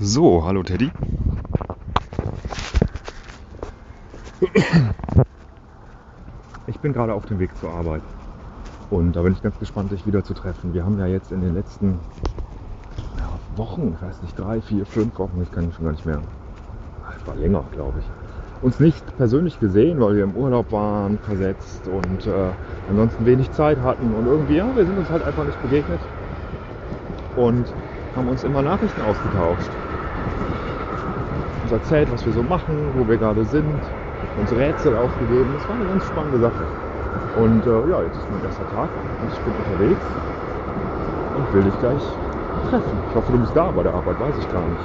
So, hallo Teddy. Ich bin gerade auf dem Weg zur Arbeit. Und da bin ich ganz gespannt, dich wieder zu treffen. Wir haben ja jetzt in den letzten ja, Wochen, ich weiß nicht, drei, vier, fünf Wochen, ich kann schon gar nicht mehr. Es war länger, glaube ich. Uns nicht persönlich gesehen, weil wir im Urlaub waren, versetzt und äh, ansonsten wenig Zeit hatten. Und irgendwie, ja, wir sind uns halt einfach nicht begegnet. Und haben uns immer Nachrichten ausgetauscht. Uns erzählt, was wir so machen, wo wir gerade sind, uns Rätsel aufgegeben. Das war eine ganz spannende Sache. Und äh, ja, jetzt ist mein erster Tag und ich bin unterwegs und will dich gleich treffen. Ich hoffe, du bist da bei der Arbeit, weiß ich gar nicht.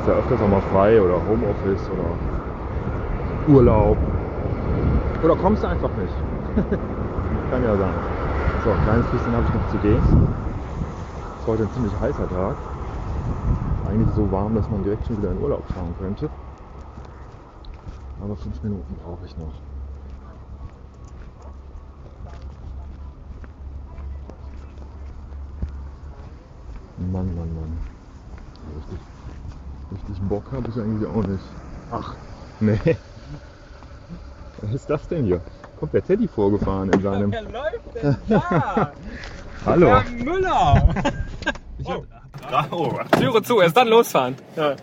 Ist ja öfters auch mal frei oder Homeoffice oder Urlaub. Oder kommst du einfach nicht? Kann ja sein. So, ein kleines bisschen habe ich noch zu gehen. Es ist heute ein ziemlich heißer Tag. Eigentlich so warm, dass man direkt schon wieder in Urlaub fahren könnte. Aber fünf Minuten brauche ich noch. Mann, Mann, Mann. Richtig, richtig Bock habe ich eigentlich auch nicht. Ach, nee. Was ist das denn hier? Kommt der Teddy vorgefahren in seinem. Wer läuft denn da? Hallo. Herr Müller! Oh. Türe zu, erst dann losfahren. Ja.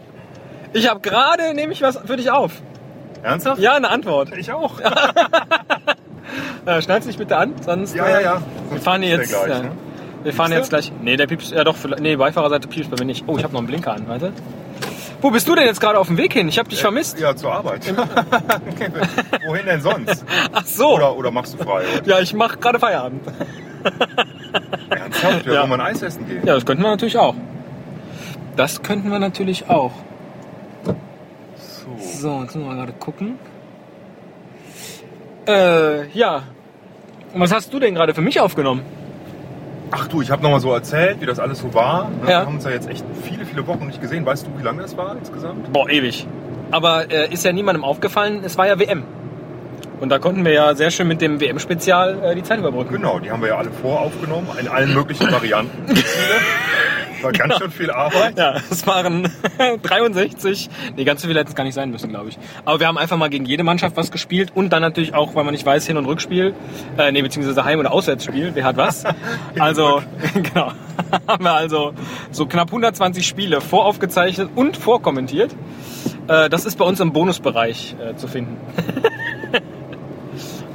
Ich habe gerade, nehme ich was für dich auf. Ernsthaft? Ja, eine Antwort. Ich auch. Äh, schneid's dich bitte an, sonst. Ja, ja, ja. Wir fahren jetzt. gleich, ja. ne? Wir fahren jetzt gleich. Nee, der piepst. Ja, doch, vielleicht- nee, Beifahrerseite piepst bei mir nicht. Oh, ich habe noch einen Blinker an, warte. Wo bist du denn jetzt gerade auf dem Weg hin? Ich habe dich vermisst. Ja, zur Arbeit. Wohin denn sonst? Ach so. Oder, oder machst du frei? Heute? Ja, ich mache gerade Feierabend. Ernsthaft? Wir Ja. wollen mal ein Eis essen gehen. Ja, das könnten wir natürlich auch. Das könnten wir natürlich auch. So. So, jetzt müssen wir mal gerade gucken. Äh, ja. Und was hast du denn gerade für mich aufgenommen? Ach du, ich habe nochmal so erzählt, wie das alles so war. Ne? Ja. Wir haben uns ja jetzt echt viele, viele Wochen nicht gesehen. Weißt du, wie lange das war insgesamt? Boah, ewig. Aber äh, ist ja niemandem aufgefallen, es war ja WM. Und da konnten wir ja sehr schön mit dem WM-Spezial äh, die Zeit überbrücken. Genau, die haben wir ja alle voraufgenommen, in allen möglichen Varianten. War ganz schön viel Arbeit. Ja, es waren 63. Nee, ganz so viel hätten es gar nicht sein müssen, glaube ich. Aber wir haben einfach mal gegen jede Mannschaft was gespielt und dann natürlich auch, weil man nicht weiß, Hin- und Rückspiel, äh, nee, beziehungsweise Heim- oder Auswärtsspiel, wer hat was. Also, genau, haben wir also so knapp 120 Spiele voraufgezeichnet und vorkommentiert. Äh, das ist bei uns im Bonusbereich äh, zu finden.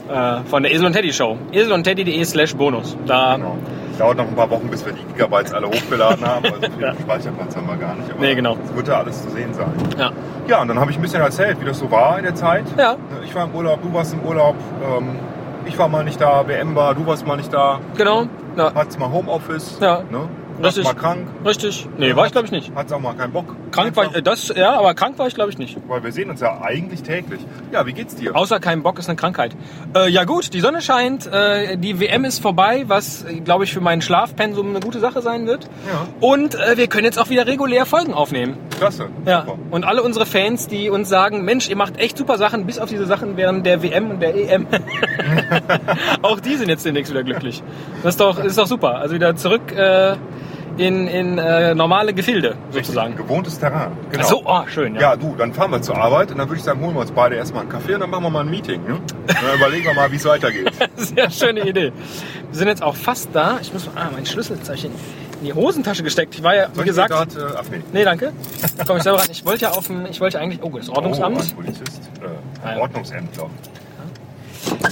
äh, von der Esel und Teddy Show. Esel und Teddy.de slash Bonus. Da, Genau. Dauert noch ein paar Wochen, bis wir die Gigabytes alle hochgeladen haben. Also viel Ja. Speicherplatz haben wir gar nicht. Aber Nee, genau. Es wird da alles zu sehen sein. ja. Ja, und dann habe ich ein bisschen erzählt, wie das so war in der Zeit. Ja. Ich war im Urlaub, du warst im Urlaub. Ähm, ich war mal nicht da, WM war, du warst mal nicht da. Genau. Ja. Hattest mal Homeoffice. Ja. Ne? Warst mal krank. Richtig. Nee, war ich glaube ich nicht. Hattest auch mal keinen Bock. Krank war ich, äh, das, ja, aber krank war ich glaube ich nicht. Weil wir sehen uns ja eigentlich täglich. Ja, wie geht's dir? Außer kein Bock ist eine Krankheit. Äh, ja gut, die Sonne scheint, äh, die WM ist vorbei, was glaube ich für meinen Schlafpensum eine gute Sache sein wird. Ja. Und äh, wir können jetzt auch wieder regulär Folgen aufnehmen. Klasse. Ja. Super. Und alle unsere Fans, die uns sagen, Mensch, ihr macht echt super Sachen, bis auf diese Sachen während der WM und der EM. auch die sind jetzt demnächst wieder glücklich. Das ist doch, ist doch super. Also wieder zurück äh, in, in äh, normale Gefilde sozusagen. Gewohntes Terrain. Genau. Ach so, oh, schön, ja. Ja, du, dann fahren wir zur Arbeit und dann würde ich sagen, holen wir uns beide erstmal einen Kaffee und dann machen wir mal ein Meeting. Ne? Dann überlegen wir mal, wie es weitergeht. Sehr schöne Idee. Wir sind jetzt auch fast da. Ich muss ah, mein Schlüsselzeichen in die Hosentasche gesteckt. Ich war ja, wie gesagt. grad, äh, ach nee. Nee, danke. Komm ich selber ran. Ich wollte ja auf dem, ich wollte eigentlich, oh, das Oh, Ordnungsamt. ein Polizist. Äh, Ah, ja. Ordnungsämtler.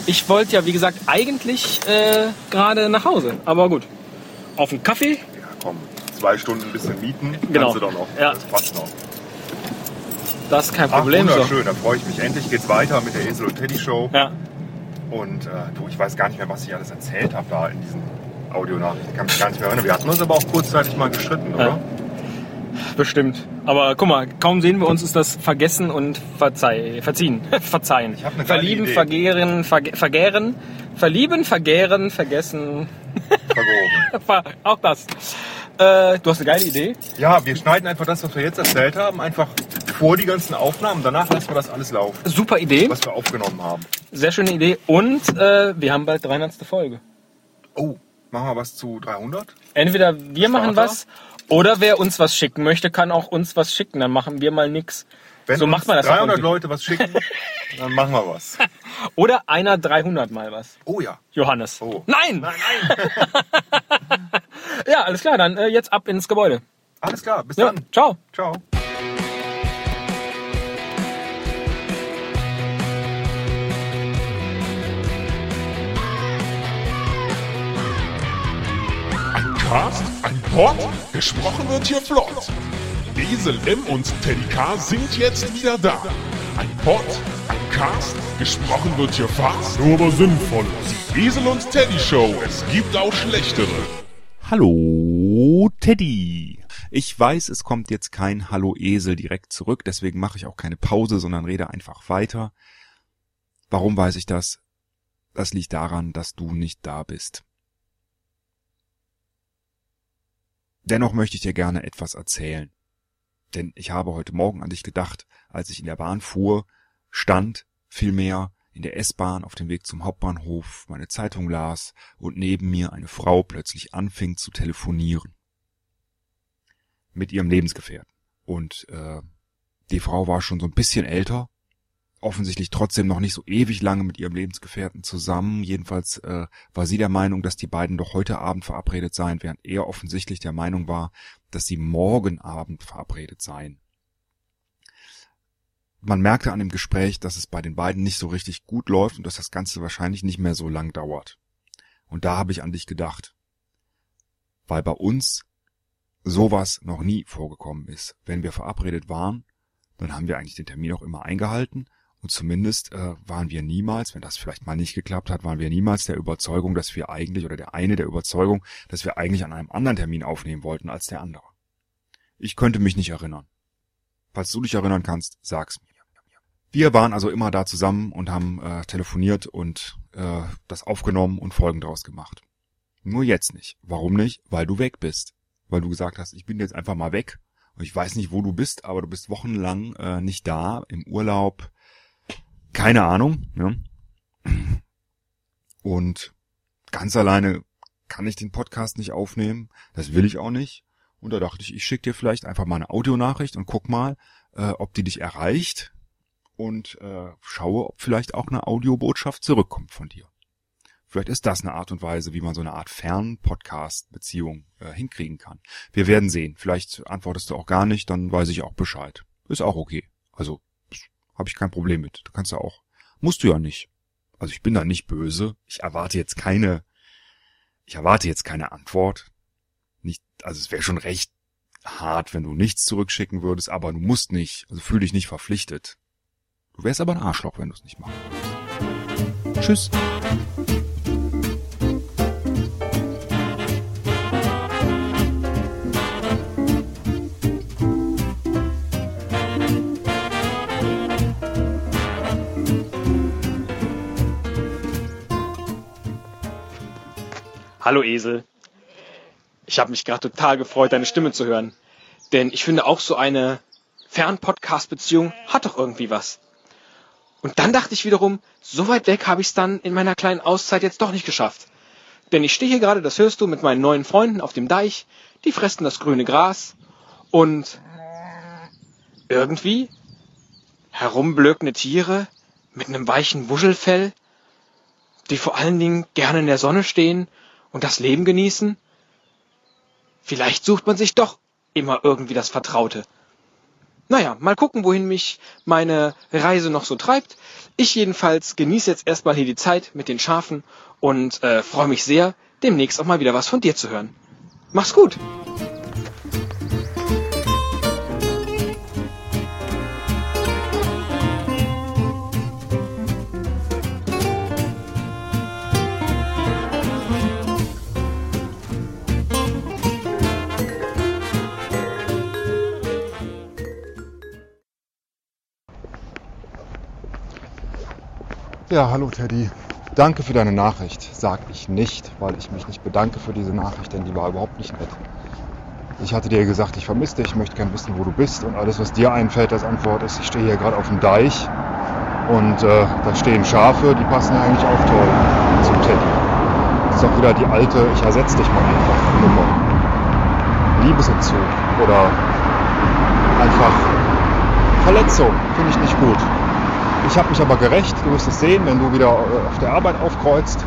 Ich wollte ja, wie gesagt, eigentlich äh, gerade nach Hause. Aber gut. Auf einen Kaffee. Komm. Zwei Stunden ein bisschen mieten. Genau. Kannst du doch noch. Ja. Das passt noch. Das ist kein Ach, Problem. so. wunderschön. Da freue ich mich. Endlich geht's weiter mit der Esel und Teddy Show. Ja. Und äh, du, ich weiß gar nicht mehr, was ich alles erzählt habe da in diesen Audionachrichten. Ich kann mich gar nicht mehr erinnern. Wir hatten uns aber auch kurzzeitig mal gestritten, oder? Ja. Bestimmt. Aber guck mal, kaum sehen wir uns, ist das Vergessen und Verzeih, Verziehen. Verzeihen. Verlieben, Idee. vergehren, verge vergären. Verlieben, vergären, vergessen. Vergoren. Ver- Auch das. Äh, du hast eine geile Idee. Ja, wir schneiden einfach das, was wir jetzt erzählt haben, einfach vor die ganzen Aufnahmen. Danach lassen wir das alles laufen, Super Idee. was wir aufgenommen haben. Sehr schöne Idee. Und äh, wir haben bald 300. Folge. Oh, Machen wir was zu 300? Entweder wir machen Starter. was oder wer uns was schicken möchte, kann auch uns was schicken. Dann machen wir mal nix. Wenn so macht man das doch 300 irgendwie. Leute was schicken, dann machen wir was. Oder einer 300 mal was. Oh ja. Johannes. Oh. Nein! Nein, nein. Ja, alles klar, dann äh, jetzt ab ins Gebäude. Alles klar, bis Ja, dann. ciao. Ciao. Ein Cast, ein Pod, gesprochen wird hier flott. Esel M und Teddy K sind jetzt wieder da. Ein Pod, ein Cast, gesprochen wird hier fast, nur aber sinnvoll. Die Esel und Teddy Show, es gibt auch schlechtere. Hallo Teddy. Ich weiß, es kommt jetzt kein Hallo Esel direkt zurück, deswegen mache ich auch keine Pause, sondern rede einfach weiter. Warum weiß ich das? Das liegt daran, dass du nicht da bist. Dennoch möchte ich dir gerne etwas erzählen. Denn ich habe heute Morgen an dich gedacht, als ich in der Bahn fuhr, stand vielmehr in der S-Bahn auf dem Weg zum Hauptbahnhof, meine Zeitung las und neben mir eine Frau plötzlich anfing zu telefonieren. Mit ihrem Lebensgefährten. Und äh, die Frau war schon so ein bisschen älter, offensichtlich trotzdem noch nicht so ewig lange mit ihrem Lebensgefährten zusammen. Jedenfalls äh, war sie der Meinung, dass die beiden doch heute Abend verabredet seien, während er offensichtlich der Meinung war, dass sie morgen Abend verabredet seien. Man merkte an dem Gespräch, dass es bei den beiden nicht so richtig gut läuft und dass das Ganze wahrscheinlich nicht mehr so lang dauert. Und da habe ich an dich gedacht. Weil bei uns sowas noch nie vorgekommen ist. Wenn wir verabredet waren, dann haben wir eigentlich den Termin auch immer eingehalten und zumindest äh, waren wir niemals, wenn das vielleicht mal nicht geklappt hat, waren wir niemals der Überzeugung, dass wir eigentlich oder der eine der Überzeugung, dass wir eigentlich an einem anderen Termin aufnehmen wollten als der andere. Ich könnte mich nicht erinnern. Falls du dich erinnern kannst, sag's mir. Wir waren also immer da zusammen und haben äh, telefoniert und äh, das aufgenommen und Folgen daraus gemacht. Nur jetzt nicht. Warum nicht? Weil du weg bist. Weil du gesagt hast, ich bin jetzt einfach mal weg. Und ich weiß nicht, wo du bist, aber du bist wochenlang äh, nicht da, im Urlaub. Keine Ahnung. Ne? Und ganz alleine kann ich den Podcast nicht aufnehmen. Das will ich auch nicht. Und da dachte ich, ich schicke dir vielleicht einfach mal eine Audionachricht und guck mal, äh, ob die dich erreicht und äh, schaue, ob vielleicht auch eine Audiobotschaft zurückkommt von dir. Vielleicht ist das eine Art und Weise, wie man so eine Art Fern-Podcast-Beziehung äh, hinkriegen kann. Wir werden sehen. Vielleicht antwortest du auch gar nicht, dann weiß ich auch Bescheid. Ist auch okay. Also habe ich kein Problem mit. Du kannst ja auch. Musst du ja nicht. Also ich bin da nicht böse. Ich erwarte jetzt keine. Ich erwarte jetzt keine Antwort. Nicht. Also es wäre schon recht hart, wenn du nichts zurückschicken würdest, aber du musst nicht. Also fühl dich nicht verpflichtet. Du wärst aber ein Arschloch, wenn du es nicht machst. Tschüss. Hallo Esel. Ich habe mich gerade total gefreut, deine Stimme zu hören. Denn ich finde auch so eine Fern-Podcast-Beziehung hat doch irgendwie was. Und dann dachte ich wiederum, so weit weg habe ich es dann in meiner kleinen Auszeit jetzt doch nicht geschafft. Denn ich stehe hier gerade, das hörst du, mit meinen neuen Freunden auf dem Deich, die fressen das grüne Gras und irgendwie herumblökende Tiere mit einem weichen Wuschelfell, die vor allen Dingen gerne in der Sonne stehen und das Leben genießen? Vielleicht sucht man sich doch immer irgendwie das Vertraute. Naja, mal gucken, wohin mich meine Reise noch so treibt. Ich jedenfalls genieße jetzt erstmal hier die Zeit mit den Schafen und äh, freue mich sehr, demnächst auch mal wieder was von dir zu hören. Mach's gut! Ja, hallo Teddy. Danke für deine Nachricht. Sag ich nicht, weil ich mich nicht bedanke für diese Nachricht, denn die war überhaupt nicht nett. Ich hatte dir gesagt, ich vermisse dich, ich möchte gern wissen, wo du bist und alles, was dir einfällt als Antwort ist, ich stehe hier gerade auf dem Deich und äh, da stehen Schafe, die passen ja eigentlich auch toll zum Teddy. ist auch wieder die alte, ich ersetze dich mal einfach Nummer. Liebesentzug oder einfach Verletzung, finde ich nicht gut. Ich habe mich aber gerecht, du wirst es sehen, wenn du wieder äh, auf der Arbeit aufkreuzt,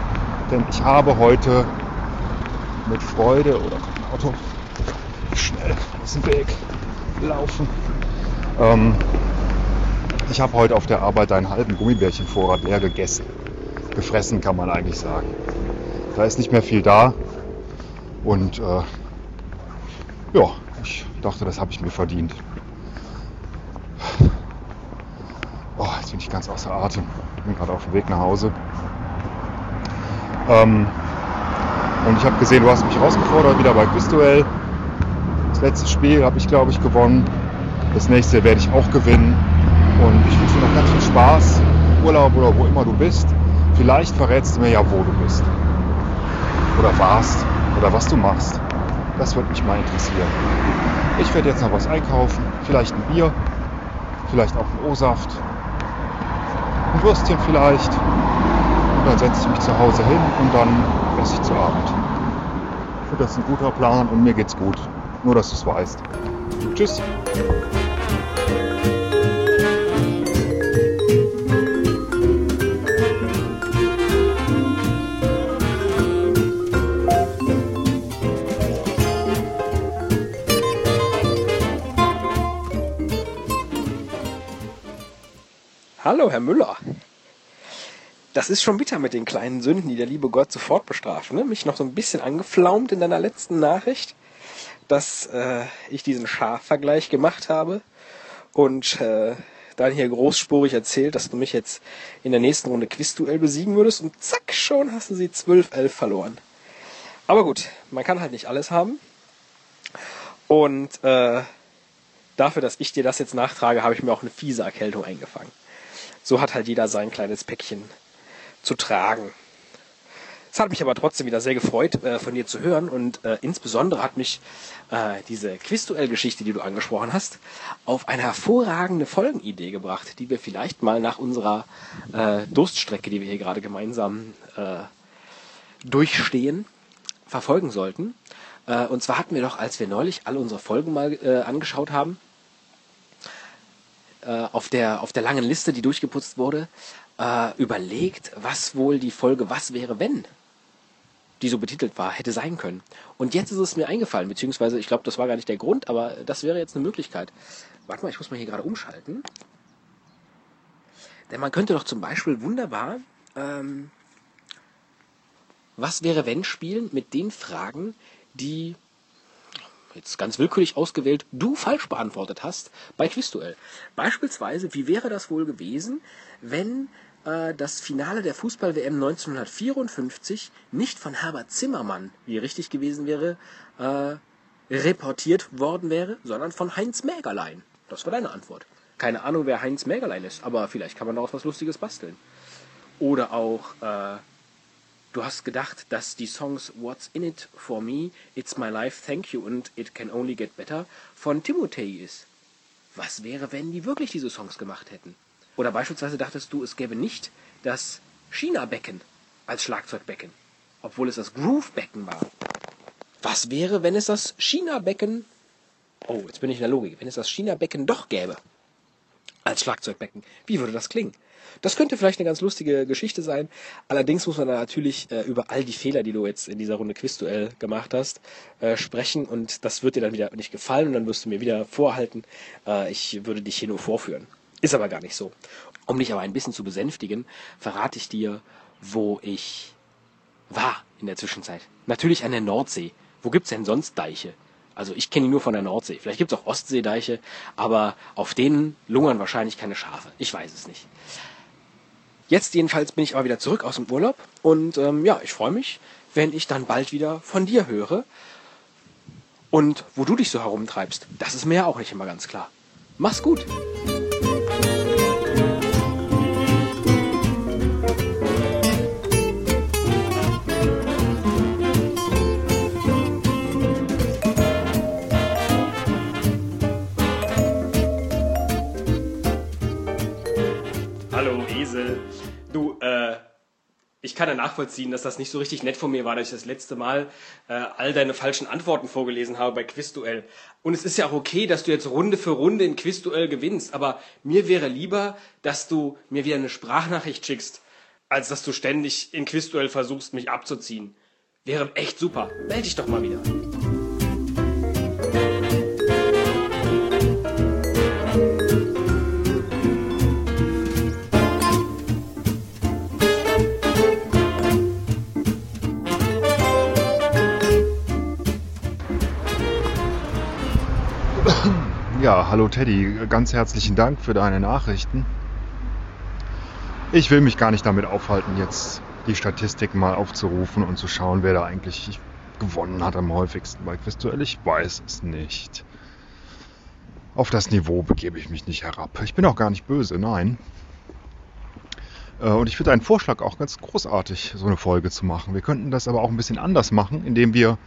denn ich habe heute mit Freude oder Auto schnell aus dem Weg laufen. Ähm, ich habe heute auf der Arbeit einen halben Gummibärchenvorrat leer gegessen. Gefressen kann man eigentlich sagen. Da ist nicht mehr viel da. Und äh, ja, ich dachte, das habe ich mir verdient. Bin ich ganz außer Atem. Ich bin gerade auf dem Weg nach Hause. Ähm, und ich habe gesehen, du hast mich herausgefordert, wieder bei Quizduell. Das letzte Spiel habe ich, glaube ich, gewonnen. Das nächste werde ich auch gewinnen. Und ich wünsche dir noch ganz viel Spaß, Urlaub oder wo immer du bist. Vielleicht verrätst du mir ja, wo du bist. Oder warst. Oder was du machst. Das würde mich mal interessieren. Ich werde jetzt noch was einkaufen. Vielleicht ein Bier. Vielleicht auch ein O-Saft. Ein Würstchen vielleicht. Und dann setze ich mich zu Hause hin und dann esse ich zu Abend. Ich finde das ein guter Plan und mir geht's gut. Nur, dass du es weißt. Tschüss. Hallo, Herr Müller. Das ist schon bitter mit den kleinen Sünden, die der liebe Gott sofort bestraft. Ne? Mich noch so ein bisschen angeflaumt in deiner letzten Nachricht, dass äh, ich diesen Schafvergleich gemacht habe und äh, dann hier großspurig erzählt, dass du mich jetzt in der nächsten Runde Quizduell besiegen würdest und zack, schon hast du sie 12-11 verloren. Aber gut, man kann halt nicht alles haben. Und äh, dafür, dass ich dir das jetzt nachtrage, habe ich mir auch eine fiese Erkältung eingefangen. So hat halt jeder sein kleines Päckchen zu tragen. Es hat mich aber trotzdem wieder sehr gefreut, äh, von dir zu hören und äh, insbesondere hat mich äh, diese Quizduell-Geschichte, die du angesprochen hast, auf eine hervorragende Folgenidee gebracht, die wir vielleicht mal nach unserer äh, Durststrecke, die wir hier gerade gemeinsam äh, durchstehen, verfolgen sollten. Und zwar hatten wir doch, als wir neulich alle unsere Folgen mal angeschaut haben, äh, auf, der, auf der langen Liste, die durchgeputzt wurde, äh, überlegt, was wohl die Folge Was wäre wenn, die so betitelt war, hätte sein können. Und jetzt ist es mir eingefallen, beziehungsweise ich glaube, das war gar nicht der Grund, aber das wäre jetzt eine Möglichkeit. Warte mal, ich muss mal hier gerade umschalten. Denn man könnte doch zum Beispiel wunderbar ähm, Was wäre wenn spielen mit den Fragen, die jetzt ganz willkürlich ausgewählt, du falsch beantwortet hast bei Quizduell. Beispielsweise, wie wäre das wohl gewesen, wenn äh, das Finale der Fußball-WM 1954 nicht von Herbert Zimmermann, wie richtig gewesen wäre, äh, reportiert worden wäre, sondern von Heinz Mägerlein? Das war deine Antwort. Keine Ahnung, wer Heinz Mägerlein ist, aber vielleicht kann man daraus was Lustiges basteln. Oder auch, äh, du hast gedacht, dass die Songs What's in it for me, It's my life, Thank you und It can only get better von Timothy ist. Was wäre, wenn die wirklich diese Songs gemacht hätten? Oder beispielsweise dachtest du, es gäbe nicht das China-Becken als Schlagzeugbecken, obwohl es das Groove-Becken war. Was wäre, wenn es das China-Becken, oh, jetzt bin ich in der Logik, wenn es das China-Becken doch gäbe als Schlagzeugbecken? Wie würde das klingen? Das könnte vielleicht eine ganz lustige Geschichte sein. Allerdings muss man da natürlich äh, über all die Fehler, die du jetzt in dieser Runde Quizduell gemacht hast, äh, sprechen und das wird dir dann wieder nicht gefallen und dann wirst du mir wieder vorhalten, äh, ich würde dich hier nur vorführen. Ist aber gar nicht so. Um dich aber ein bisschen zu besänftigen, verrate ich dir, wo ich war in der Zwischenzeit. Natürlich an der Nordsee. Wo gibt's denn sonst Deiche? Also ich kenne die nur von der Nordsee. Vielleicht gibt's auch Ostseedeiche, aber auf denen lungern wahrscheinlich keine Schafe. Ich weiß es nicht. Jetzt jedenfalls bin ich aber wieder zurück aus dem Urlaub und ähm, ja, ich freue mich, wenn ich dann bald wieder von dir höre. Und wo du dich so herumtreibst, das ist mir ja auch nicht immer ganz klar. Mach's gut! Kann ja nachvollziehen, dass das nicht so richtig nett von mir war, dass ich das letzte Mal äh, all deine falschen Antworten vorgelesen habe bei Quizduell. Und es ist ja auch okay, dass du jetzt Runde für Runde in Quizduell gewinnst, aber mir wäre lieber, dass du mir wieder eine Sprachnachricht schickst, als dass du ständig in Quizduell versuchst, mich abzuziehen. Wäre echt super. Meld dich doch mal wieder. Hallo Teddy, ganz herzlichen Dank für deine Nachrichten. Ich will mich gar nicht damit aufhalten, jetzt die Statistiken mal aufzurufen und zu schauen, wer da eigentlich gewonnen hat am häufigsten bei Quizduell. Ich weiß es nicht. Auf das Niveau begebe ich mich nicht herab. Ich bin auch gar nicht böse, nein. Äh, und ich finde einen Vorschlag auch ganz großartig, so eine Folge zu machen. Wir könnten das aber auch ein bisschen anders machen, indem wir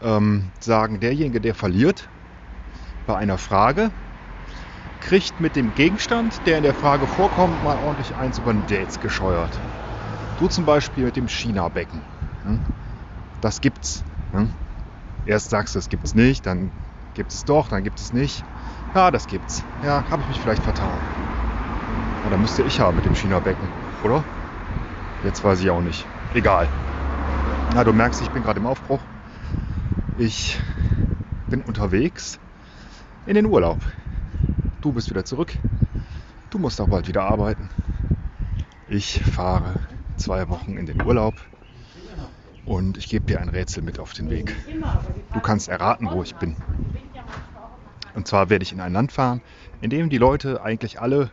ähm, sagen, derjenige, der verliert bei einer Frage, kriegt mit dem Gegenstand, der in der Frage vorkommt, mal ordentlich eins über den Dates gescheuert. Du zum Beispiel mit dem China-Becken. hm? Das gibt's. hm? Erst sagst du, es gibt's nicht, dann gibt es doch, dann gibt es nicht. Ja, das gibt's. Ja, habe ich mich vielleicht vertan. Dann müsste ich haben mit dem China-Becken, oder? Jetzt weiß ich auch nicht. Egal. Na, du merkst, ich bin gerade im Aufbruch. Ich bin unterwegs in den Urlaub. Du bist wieder zurück. Du musst auch bald wieder arbeiten. Ich fahre zwei Wochen in den Urlaub und ich gebe dir ein Rätsel mit auf den Weg. Du kannst erraten, wo ich bin. Und zwar werde ich in ein Land fahren, in dem die Leute eigentlich alle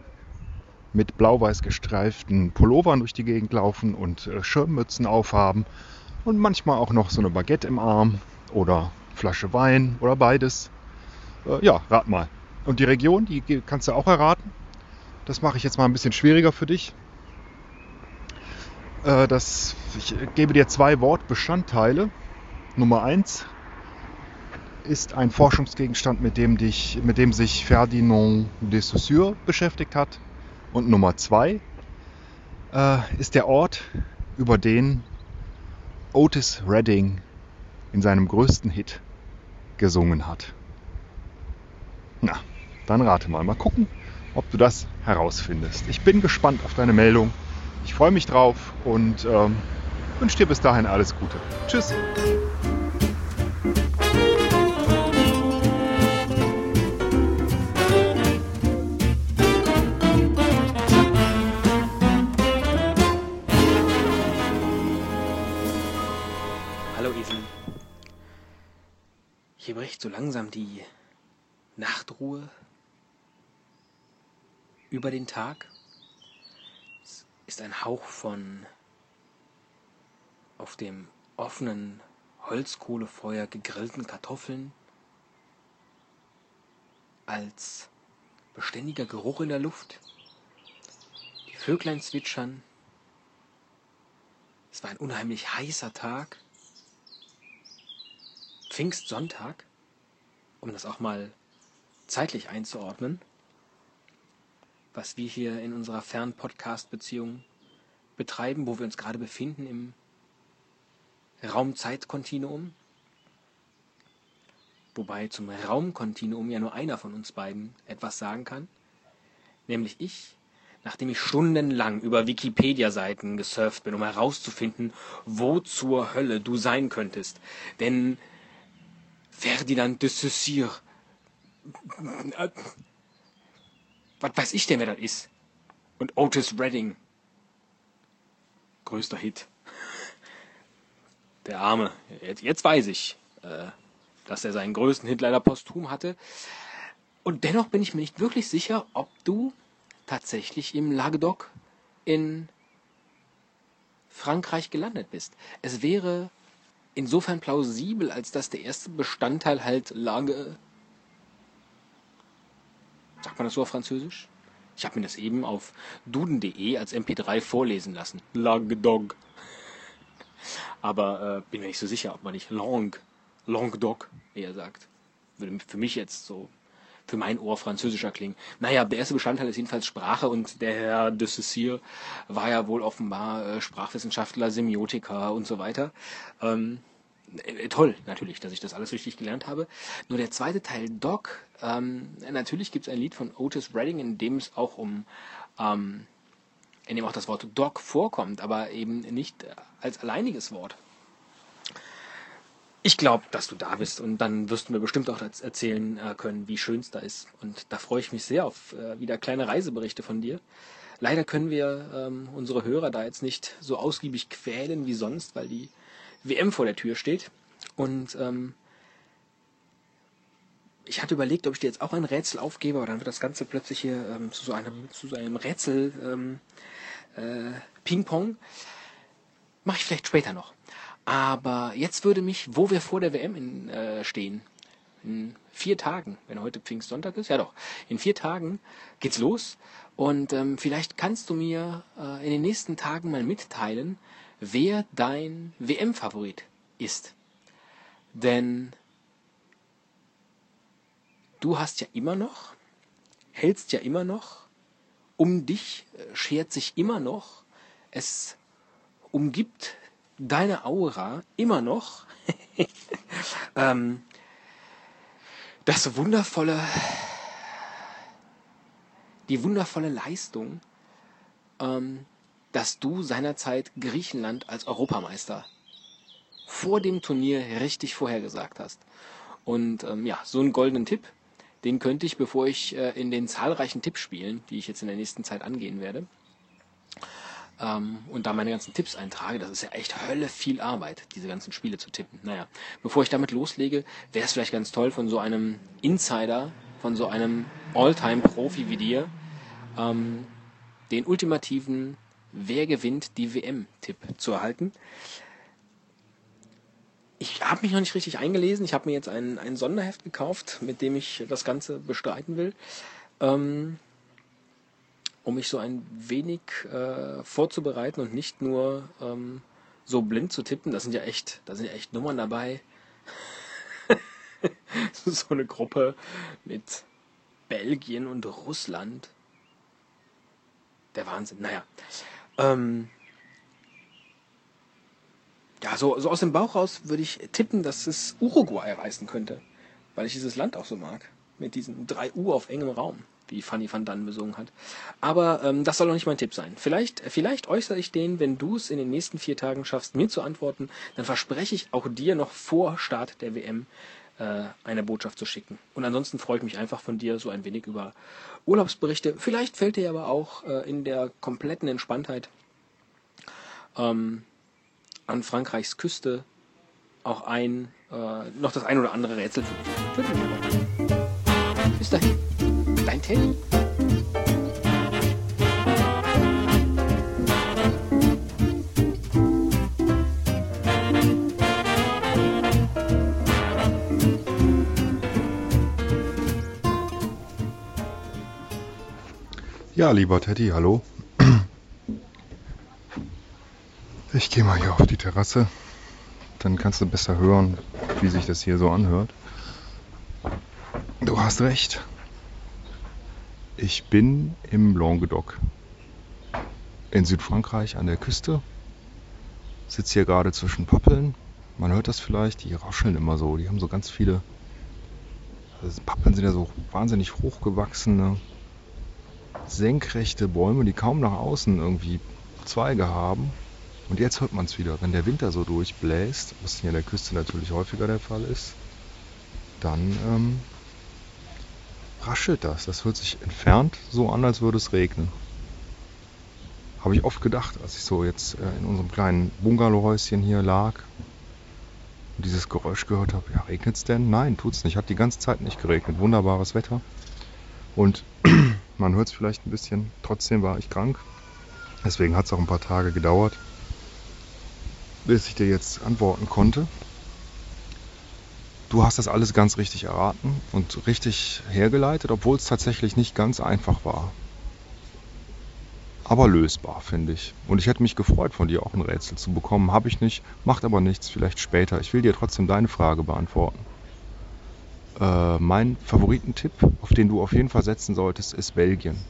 mit blau-weiß gestreiften Pullovern durch die Gegend laufen und äh, Schirmmützen aufhaben und manchmal auch noch so eine Baguette im Arm oder Flasche Wein oder beides. Äh, ja, rat mal. Und die Region, die kannst du auch erraten. Das mache ich jetzt mal ein bisschen schwieriger für dich. Äh, das, ich gebe dir zwei Wortbestandteile. Nummer eins ist ein Forschungsgegenstand, mit dem, dich, mit dem sich Ferdinand de Saussure beschäftigt hat. Und Nummer zwei äh, ist der Ort, über den Otis Redding in seinem größten Hit gesungen hat. Na, dann rate mal. Mal gucken, ob du das herausfindest. Ich bin gespannt auf deine Meldung. Ich freue mich drauf und ähm, wünsche dir bis dahin alles Gute. Tschüss. Hallo Esel. Hier bricht so langsam die Nachtruhe über den Tag. Es ist ein Hauch von auf dem offenen Holzkohlefeuer gegrillten Kartoffeln als beständiger Geruch in der Luft. Die Vöglein zwitschern. Es war ein unheimlich heißer Tag. Pfingstsonntag, um das auch mal zeitlich einzuordnen, was wir hier in unserer Fern-Podcast-Beziehung betreiben, wo wir uns gerade befinden im Raum-Zeit-Kontinuum. Wobei zum Raumkontinuum ja nur einer von uns beiden etwas sagen kann, nämlich ich, nachdem ich stundenlang über Wikipedia-Seiten gesurft bin, um herauszufinden, wo zur Hölle du sein könntest. Denn Ferdinand de Saussure. Was weiß ich denn, wer das ist? Und Otis Redding. Größter Hit. Der Arme. Jetzt, jetzt weiß ich, äh, dass er seinen größten Hit leider posthum hatte. Und dennoch bin ich mir nicht wirklich sicher, ob du tatsächlich im Languedoc in Frankreich gelandet bist. Es wäre insofern plausibel, als dass der erste Bestandteil halt Lage. Sagt man das so auf Französisch? Ich habe mir das eben auf duden.de als MP3 vorlesen lassen. Languedoc. Aber äh, bin mir nicht so sicher, ob man nicht Lang, Languedoc eher sagt. Würde für mich jetzt so für mein Ohr französischer klingen. Naja, der erste Bestandteil ist jedenfalls Sprache und der Herr de Saussure war ja wohl offenbar äh, Sprachwissenschaftler, Semiotiker und so weiter. Ähm, äh, toll, natürlich, dass ich das alles richtig gelernt habe. Nur der zweite Teil, Doc, ähm, natürlich gibt es ein Lied von Otis Redding, in dem es auch um, ähm, in dem auch das Wort Doc vorkommt, aber eben nicht als alleiniges Wort. Ich glaube, dass du da bist und dann wirst du mir bestimmt auch erzählen äh, können, wie schön es da ist. Und da freue ich mich sehr auf äh, wieder kleine Reiseberichte von dir. Leider können wir ähm, unsere Hörer da jetzt nicht so ausgiebig quälen wie sonst, weil die WM vor der Tür steht. Und ähm, ich hatte überlegt, ob ich dir jetzt auch ein Rätsel aufgebe, aber dann wird das Ganze plötzlich hier ähm, zu, so einem, zu so einem Rätsel ähm, äh, Ping-Pong. Mache ich vielleicht später noch. Aber jetzt würde mich, wo wir vor der WM in, äh, stehen, in vier Tagen, wenn heute Pfingstsonntag ist, ja doch, in vier Tagen geht's los. Und ähm, vielleicht kannst du mir äh, in den nächsten Tagen mal mitteilen, wer dein WM-Favorit ist. Denn du hast ja immer noch, hältst ja immer noch, um dich äh, schert sich immer noch, es umgibt deine Aura immer noch ähm, das wundervolle, die wundervolle Leistung, ähm, dass du seinerzeit Griechenland als Europameister vor dem Turnier richtig vorhergesagt hast. Und ähm, ja, so einen goldenen Tipp, den könnte ich, bevor ich äh, in den zahlreichen Tippspielen, die ich jetzt in der nächsten Zeit angehen werde, ähm, und da meine ganzen Tipps eintrage, das ist ja echt Hölle viel Arbeit, diese ganzen Spiele zu tippen. Naja, bevor ich damit loslege, wäre es vielleicht ganz toll von so einem Insider, von so einem All-Time-Profi wie dir, ähm, den ultimativen Wer gewinnt die WM-Tipp zu erhalten. Ich habe mich noch nicht richtig eingelesen. Ich habe mir jetzt ein, ein Sonderheft gekauft, mit dem ich das Ganze bestreiten will. Ähm, um mich so ein wenig äh, vorzubereiten und nicht nur ähm, so blind zu tippen. Das sind ja echt, da sind ja echt Nummern dabei. so eine Gruppe mit Belgien und Russland. Der Wahnsinn. Naja. Ähm, ja, so, so aus dem Bauch raus würde ich tippen, dass es Uruguay reißen könnte. Weil ich dieses Land auch so mag. Mit diesen drei U auf engem Raum wie Fanny van Dann besungen hat. Aber ähm, das soll noch nicht mein Tipp sein. Vielleicht, vielleicht äußere ich den, wenn du es in den nächsten vier Tagen schaffst, mir zu antworten, dann verspreche ich auch dir noch vor Start der WM äh, eine Botschaft zu schicken. Und ansonsten freue ich mich einfach von dir so ein wenig über Urlaubsberichte. Vielleicht fällt dir aber auch äh, in der kompletten Entspanntheit ähm, an Frankreichs Küste auch ein, äh, noch das ein oder andere Rätsel für dich. Bis dahin dein Teddy. Ja, lieber Teddy, hallo. Ich gehe mal hier auf die Terrasse. Dann kannst du besser hören, wie sich das hier so anhört. Du hast recht. Ich bin im Languedoc in Südfrankreich an der Küste. Sitze hier gerade zwischen Pappeln. Man hört das vielleicht, die rascheln immer so. Die haben so ganz viele. Also Pappeln sind ja so wahnsinnig hochgewachsene, senkrechte Bäume, die kaum nach außen irgendwie Zweige haben. Und jetzt hört man es wieder. Wenn der Winter so durchbläst, was hier an der Küste natürlich häufiger der Fall ist, dann ähm, raschelt das. Das hört sich entfernt so an, als würde es regnen. Habe ich oft gedacht, als ich so jetzt äh, in unserem kleinen Bungalowhäuschen hier lag und dieses Geräusch gehört habe. Ja, regnet es denn? Nein, tut es nicht. Hat die ganze Zeit nicht geregnet. Wunderbares Wetter. Und man hört es vielleicht ein bisschen. Trotzdem war ich krank. Deswegen hat es auch ein paar Tage gedauert, bis ich dir jetzt antworten konnte. Du hast das alles ganz richtig erraten und richtig hergeleitet, obwohl es tatsächlich nicht ganz einfach war. Aber lösbar, finde ich. Und ich hätte mich gefreut, von dir auch ein Rätsel zu bekommen. Habe ich nicht, macht aber nichts, vielleicht später. Ich will dir trotzdem deine Frage beantworten. Äh, mein Favoritentipp, auf den du auf jeden Fall setzen solltest, ist Belgien.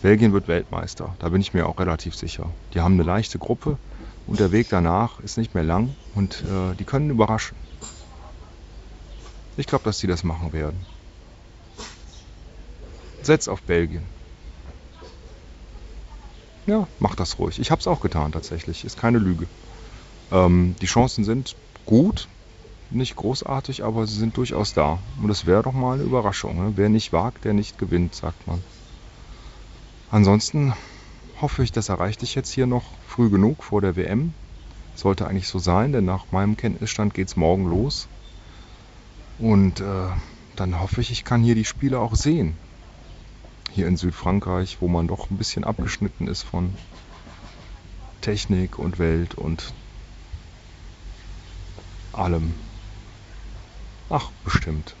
Belgien wird Weltmeister, da bin ich mir auch relativ sicher. Die haben eine leichte Gruppe und der Weg danach ist nicht mehr lang und äh, die können überraschen. Ich glaube, dass die das machen werden. Setz auf Belgien. Ja, mach das ruhig. Ich habe es auch getan tatsächlich. Ist keine Lüge. Ähm, die Chancen sind gut, nicht großartig, aber sie sind durchaus da. Und das wäre doch mal eine Überraschung. Ne? Wer nicht wagt, der nicht gewinnt, sagt man. Ansonsten hoffe ich, das erreicht dich jetzt hier noch früh genug vor der WM. Sollte eigentlich so sein, denn nach meinem Kenntnisstand geht es morgen los. Und äh, dann hoffe ich, ich kann hier die Spiele auch sehen. Hier in Südfrankreich, wo man doch ein bisschen abgeschnitten ist von Technik und Welt und allem. Ach, bestimmt.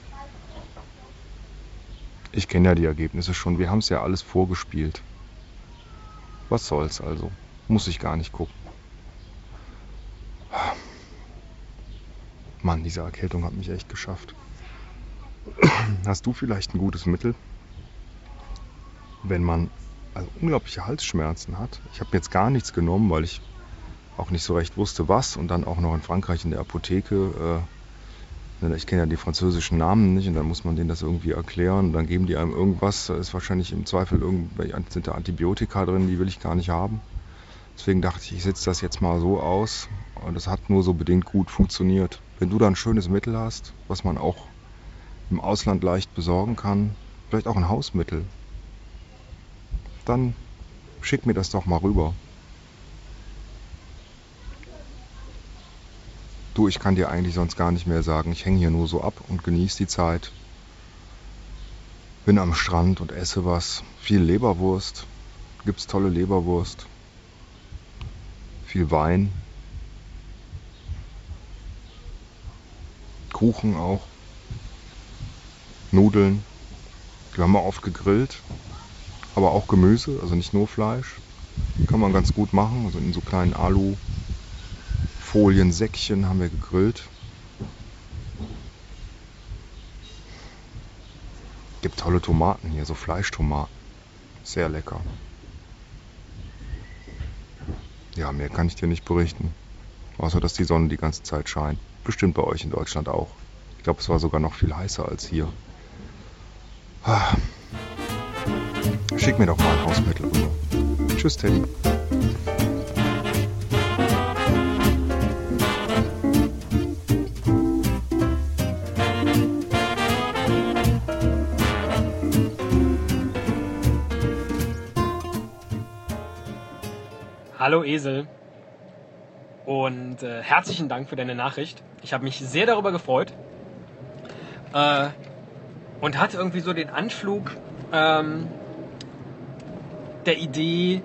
Ich kenne ja die Ergebnisse schon. Wir haben es ja alles vorgespielt. Was soll's also? Muss ich gar nicht gucken. Mann, diese Erkältung hat mich echt geschafft. Hast du vielleicht ein gutes Mittel, wenn man also unglaubliche Halsschmerzen hat? Ich habe jetzt gar nichts genommen, weil ich auch nicht so recht wusste, was. Und dann auch noch in Frankreich in der Apotheke. Äh, ich kenne ja die französischen Namen nicht und dann muss man denen das irgendwie erklären. Dann geben die einem irgendwas, da ist wahrscheinlich im Zweifel irgendwie sind da Antibiotika drin, die will ich gar nicht haben. Deswegen dachte ich, ich setze das jetzt mal so aus und das hat nur so bedingt gut funktioniert. Wenn du da ein schönes Mittel hast, was man auch im Ausland leicht besorgen kann, vielleicht auch ein Hausmittel, dann schick mir das doch mal rüber. Du, ich kann dir eigentlich sonst gar nicht mehr sagen. Ich hänge hier nur so ab und genieße die Zeit. Bin am Strand und esse was. Viel Leberwurst. Gibt's tolle Leberwurst. Viel Wein. Kuchen auch. Nudeln. Die haben wir oft gegrillt. Aber auch Gemüse, also nicht nur Fleisch. Kann man ganz gut machen. Also in so kleinen Alu. Foliensäckchen haben wir gegrillt. Gibt tolle Tomaten hier, so Fleischtomaten. Sehr lecker. Ja, mehr kann ich dir nicht berichten. Außer, dass die Sonne die ganze Zeit scheint. Bestimmt bei euch in Deutschland auch. Ich glaube, es war sogar noch viel heißer als hier. Ah. Schick mir doch mal ein Hausmittel rüber. Tschüss, Teddy. Hallo Esel und äh, herzlichen Dank für deine Nachricht. Ich habe mich sehr darüber gefreut äh, und hatte irgendwie so den Anflug ähm, der Idee,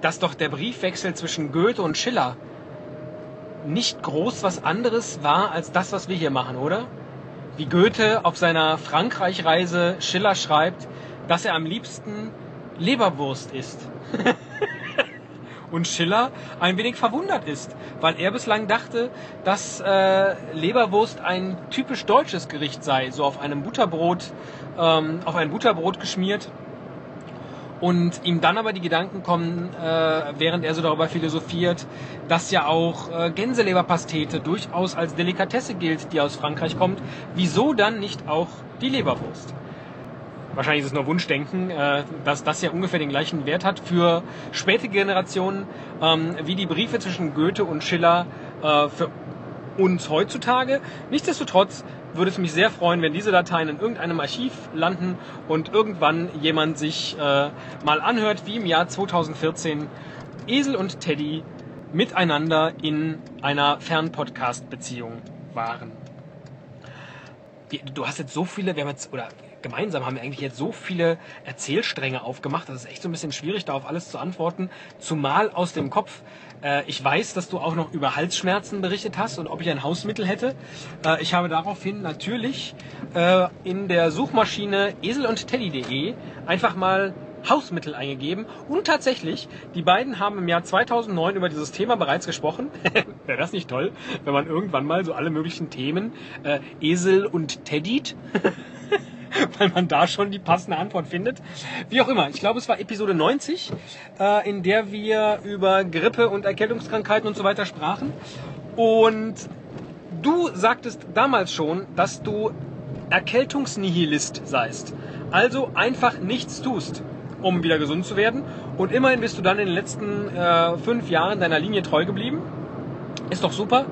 dass doch der Briefwechsel zwischen Goethe und Schiller nicht groß was anderes war als das, was wir hier machen, oder? Wie Goethe auf seiner Frankreich-Reise Schiller schreibt, dass er am liebsten Leberwurst isst. und Schiller ein wenig verwundert ist, weil er bislang dachte, dass äh, Leberwurst ein typisch deutsches Gericht sei, so auf einem Butterbrot, ähm, auf ein Butterbrot geschmiert. Und ihm dann aber die Gedanken kommen, äh, während er so darüber philosophiert, dass ja auch äh, Gänseleberpastete durchaus als Delikatesse gilt, die aus Frankreich kommt. Wieso dann nicht auch die Leberwurst? Wahrscheinlich ist es nur Wunschdenken, äh, dass das ja ungefähr den gleichen Wert hat für späte Generationen, ähm, wie die Briefe zwischen Goethe und Schiller äh, für uns heutzutage. Nichtsdestotrotz würde es mich sehr freuen, wenn diese Dateien in irgendeinem Archiv landen und irgendwann jemand sich äh, mal anhört, wie im Jahr 2014 Esel und Teddy miteinander in einer Fernpodcast-Beziehung waren. Du hast jetzt so viele, wir haben jetzt, oder gemeinsam haben wir eigentlich jetzt so viele Erzählstränge aufgemacht, das ist echt so ein bisschen schwierig, da auf alles zu antworten. Zumal aus dem Kopf. Äh, ich weiß, dass du auch noch über Halsschmerzen berichtet hast und ob ich ein Hausmittel hätte. Äh, ich habe daraufhin natürlich äh, in der Suchmaschine esel und teddy.de einfach mal Hausmittel eingegeben und tatsächlich, die beiden haben im Jahr 2009 über dieses Thema bereits gesprochen. Wäre das nicht toll, wenn man irgendwann mal so alle möglichen Themen, äh, Esel und Teddit, weil man da schon die passende Antwort findet. Wie auch immer, ich glaube es war Episode 90, äh, in der wir über Grippe und Erkältungskrankheiten und so weiter sprachen. Und du sagtest damals schon, dass du Erkältungsnihilist seist. Also einfach nichts tust, um wieder gesund zu werden. Und immerhin bist du dann in den letzten äh, fünf Jahren deiner Linie treu geblieben. Ist doch super.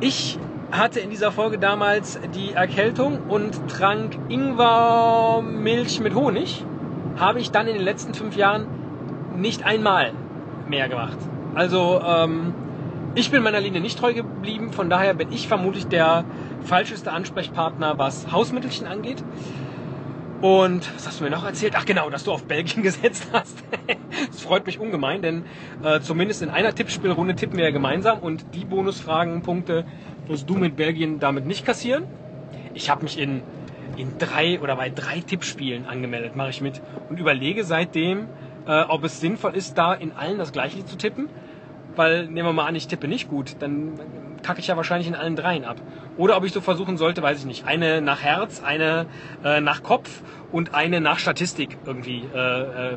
Ich hatte in dieser Folge damals die Erkältung und trank Ingwermilch mit Honig. Habe ich dann in den letzten fünf Jahren nicht einmal mehr gemacht. Also ähm, ich bin meiner Linie nicht treu geblieben, von daher bin ich vermutlich der falscheste Ansprechpartner, was Hausmittelchen angeht. Und was hast du mir noch erzählt? Ach genau, dass du auf Belgien gesetzt hast. das freut mich ungemein, denn äh, zumindest in einer Tippspielrunde tippen wir ja gemeinsam und die Bonusfragenpunkte wirst du mit Belgien damit nicht kassieren. Ich habe mich in, in drei oder bei drei Tippspielen angemeldet, mache ich mit und überlege seitdem, äh, ob es sinnvoll ist, da in allen das gleiche zu tippen. Weil, nehmen wir mal an, ich tippe nicht gut, dann kacke ich ja wahrscheinlich in allen dreien ab. Oder ob ich so versuchen sollte, weiß ich nicht. Eine nach Herz, eine äh, nach Kopf und eine nach Statistik irgendwie. Äh, äh,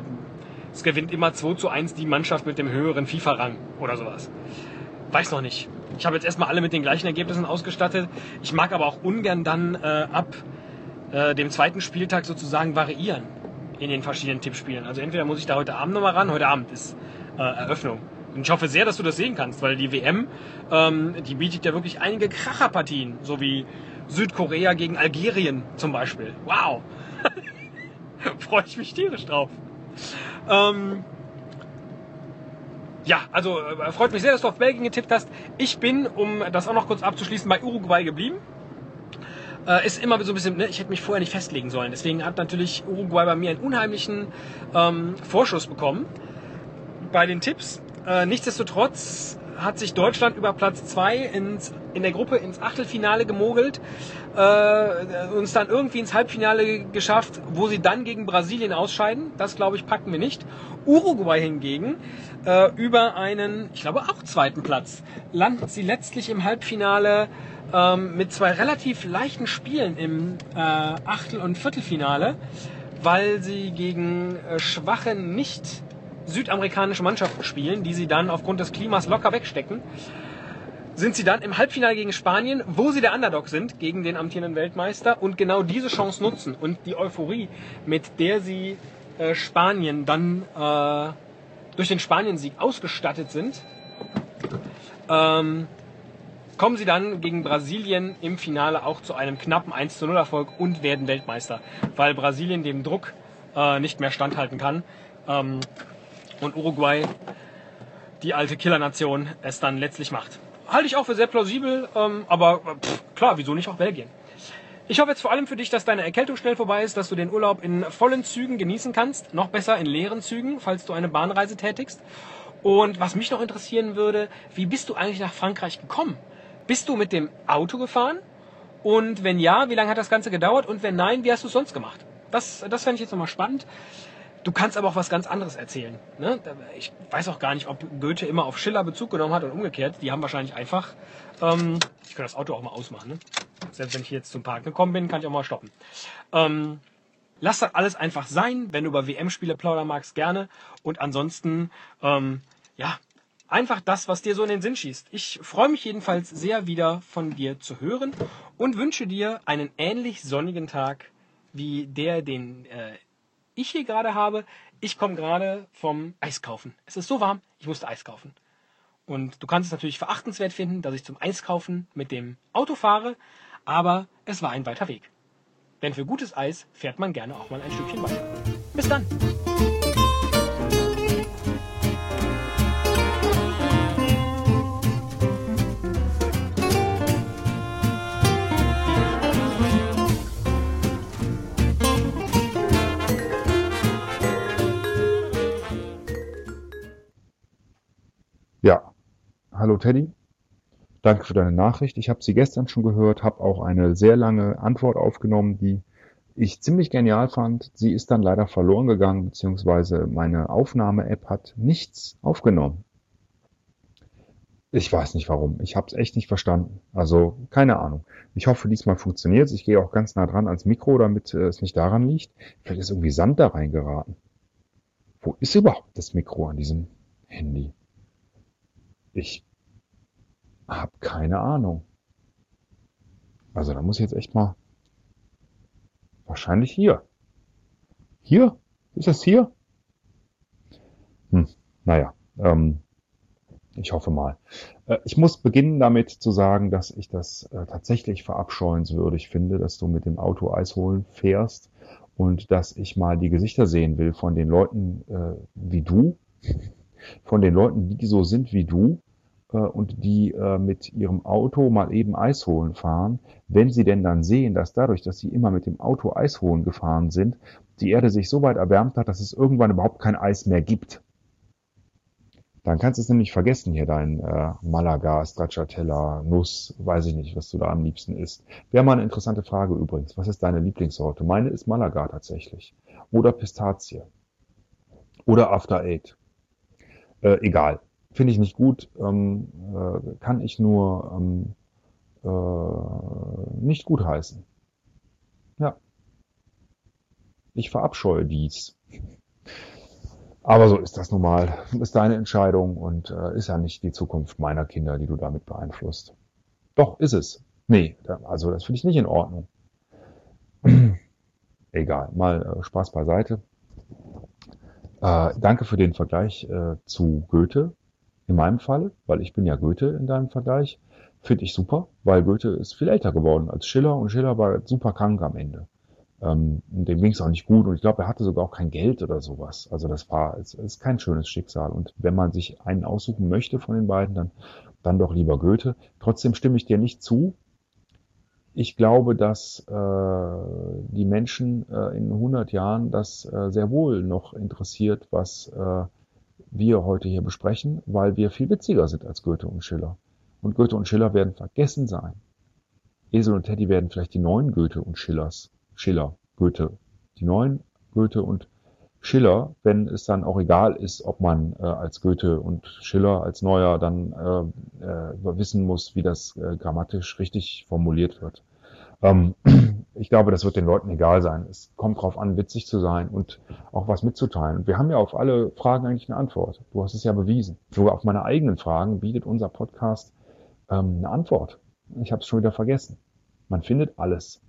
es gewinnt immer 2 zu 1 die Mannschaft mit dem höheren FIFA-Rang oder sowas. Weiß noch nicht. Ich habe jetzt erstmal alle mit den gleichen Ergebnissen ausgestattet. Ich mag aber auch ungern dann äh, ab äh, dem zweiten Spieltag sozusagen variieren in den verschiedenen Tippspielen. Also entweder muss ich da heute Abend nochmal ran, heute Abend ist äh, Eröffnung. Und ich hoffe sehr, dass du das sehen kannst, weil die WM, ähm, die bietet ja wirklich einige Kracherpartien, so wie Südkorea gegen Algerien zum Beispiel. Wow! Freue ich mich tierisch drauf. Ähm, ja, also äh, freut mich sehr, dass du auf Belgien getippt hast. Ich bin, um das auch noch kurz abzuschließen, bei Uruguay geblieben. Äh, ist immer so ein bisschen, ne, ich hätte mich vorher nicht festlegen sollen. Deswegen hat natürlich Uruguay bei mir einen unheimlichen ähm, Vorschuss bekommen bei den Tipps. Äh, nichtsdestotrotz hat sich Deutschland über Platz 2 in der Gruppe ins Achtelfinale gemogelt, äh, uns dann irgendwie ins Halbfinale geschafft, wo sie dann gegen Brasilien ausscheiden. Das, glaube ich, packen wir nicht. Uruguay hingegen äh, über einen, ich glaube, auch zweiten Platz landen sie letztlich im Halbfinale ähm, mit zwei relativ leichten Spielen im äh, Achtel- und Viertelfinale, weil sie gegen äh, schwache, nicht südamerikanische Mannschaften spielen, die sie dann aufgrund des Klimas locker wegstecken, sind sie dann im Halbfinale gegen Spanien, wo sie der Underdog sind, gegen den amtierenden Weltmeister und genau diese Chance nutzen und die Euphorie, mit der sie äh, Spanien dann äh, durch den Spaniensieg ausgestattet sind, ähm, kommen sie dann gegen Brasilien im Finale auch zu einem knappen 1 zu 0 Erfolg und werden Weltmeister, weil Brasilien dem Druck äh, nicht mehr standhalten kann. Ähm, und Uruguay, die alte Killernation, es dann letztlich macht. Halte ich auch für sehr plausibel, ähm, aber pff, klar, wieso nicht auch Belgien? Ich hoffe jetzt vor allem für dich, dass deine Erkältung schnell vorbei ist, dass du den Urlaub in vollen Zügen genießen kannst, noch besser in leeren Zügen, falls du eine Bahnreise tätigst. Und was mich noch interessieren würde, wie bist du eigentlich nach Frankreich gekommen? Bist du mit dem Auto gefahren? Und wenn ja, wie lange hat das Ganze gedauert? Und wenn nein, wie hast du es sonst gemacht? Das, das fände ich jetzt nochmal spannend. Du kannst aber auch was ganz anderes erzählen. Ne? Ich weiß auch gar nicht, ob Goethe immer auf Schiller Bezug genommen hat und umgekehrt. Die haben wahrscheinlich einfach. Ähm, ich kann das Auto auch mal ausmachen. Ne? Selbst wenn ich jetzt zum Park gekommen bin, kann ich auch mal stoppen. Ähm, lass das alles einfach sein. Wenn du über WM-Spiele plaudern magst, gerne. Und ansonsten, ähm, ja, einfach das, was dir so in den Sinn schießt. Ich freue mich jedenfalls sehr wieder von dir zu hören und wünsche dir einen ähnlich sonnigen Tag wie der, den äh, ich hier gerade habe, ich komme gerade vom Eiskaufen. Es ist so warm, ich musste Eis kaufen. Und du kannst es natürlich verachtenswert finden, dass ich zum Eiskaufen mit dem Auto fahre, aber es war ein weiter Weg. Denn für gutes Eis fährt man gerne auch mal ein Stückchen weiter. Bis dann! Ja, hallo Teddy. Danke für deine Nachricht. Ich habe sie gestern schon gehört, habe auch eine sehr lange Antwort aufgenommen, die ich ziemlich genial fand. Sie ist dann leider verloren gegangen, beziehungsweise meine Aufnahme-App hat nichts aufgenommen. Ich weiß nicht warum. Ich habe es echt nicht verstanden. Also keine Ahnung. Ich hoffe, diesmal funktioniert es. Ich gehe auch ganz nah dran ans Mikro, damit äh, es nicht daran liegt. Vielleicht ist irgendwie Sand da reingeraten. Wo ist überhaupt das Mikro an diesem Handy? Ich habe keine Ahnung. Also da muss ich jetzt echt mal. Wahrscheinlich hier. Hier? Ist das hier? Hm, naja. Ähm, ich hoffe mal. Äh, ich muss beginnen damit zu sagen, dass ich das äh, tatsächlich verabscheuenswürdig finde, dass du mit dem Auto Eis holen fährst und dass ich mal die Gesichter sehen will von den Leuten äh, wie du, von den Leuten, die so sind wie du und die äh, mit ihrem Auto mal eben Eis holen fahren, wenn sie denn dann sehen, dass dadurch, dass sie immer mit dem Auto Eis holen gefahren sind, die Erde sich so weit erwärmt hat, dass es irgendwann überhaupt kein Eis mehr gibt. Dann kannst du es nämlich vergessen, hier dein äh, Malaga, Stracciatella, Nuss, weiß ich nicht, was du da am liebsten isst. Wäre mal eine interessante Frage übrigens. Was ist deine Lieblingssorte? Meine ist Malaga tatsächlich. Oder Pistazie. Oder After Eight. Äh, egal. Finde ich nicht gut. Ähm, äh, kann ich nur ähm, äh, nicht gut heißen. Ja. Ich verabscheue dies. Aber so ist das nun mal. Ist deine Entscheidung und äh, ist ja nicht die Zukunft meiner Kinder, die du damit beeinflusst. Doch, ist es. Nee, also das finde ich nicht in Ordnung. Egal, mal äh, Spaß beiseite. Äh, danke für den Vergleich äh, zu Goethe in meinem Fall, weil ich bin ja Goethe in deinem Vergleich. Finde ich super, weil Goethe ist viel älter geworden als Schiller und Schiller war super krank am Ende. Ähm, dem ging es auch nicht gut und ich glaube, er hatte sogar auch kein Geld oder sowas. Also das war, es ist kein schönes Schicksal. Und wenn man sich einen aussuchen möchte von den beiden, dann, dann doch lieber Goethe. Trotzdem stimme ich dir nicht zu. Ich glaube, dass äh, die Menschen äh, in 100 Jahren das äh, sehr wohl noch interessiert, was äh, wir heute hier besprechen, weil wir viel witziger sind als Goethe und Schiller. Und Goethe und Schiller werden vergessen sein. Esel und Teddy werden vielleicht die neuen Goethe und Schillers Schiller, Goethe. Die neuen Goethe und Schiller, wenn es dann auch egal ist, ob man äh, als Goethe und Schiller als Neuer dann äh, äh, wissen muss, wie das äh, grammatisch richtig formuliert wird. Ähm, ich glaube, das wird den Leuten egal sein. Es kommt darauf an, witzig zu sein und auch was mitzuteilen. Und wir haben ja auf alle Fragen eigentlich eine Antwort. Du hast es ja bewiesen. Sogar auf meine eigenen Fragen bietet unser Podcast ähm, eine Antwort. Ich habe es schon wieder vergessen. Man findet alles.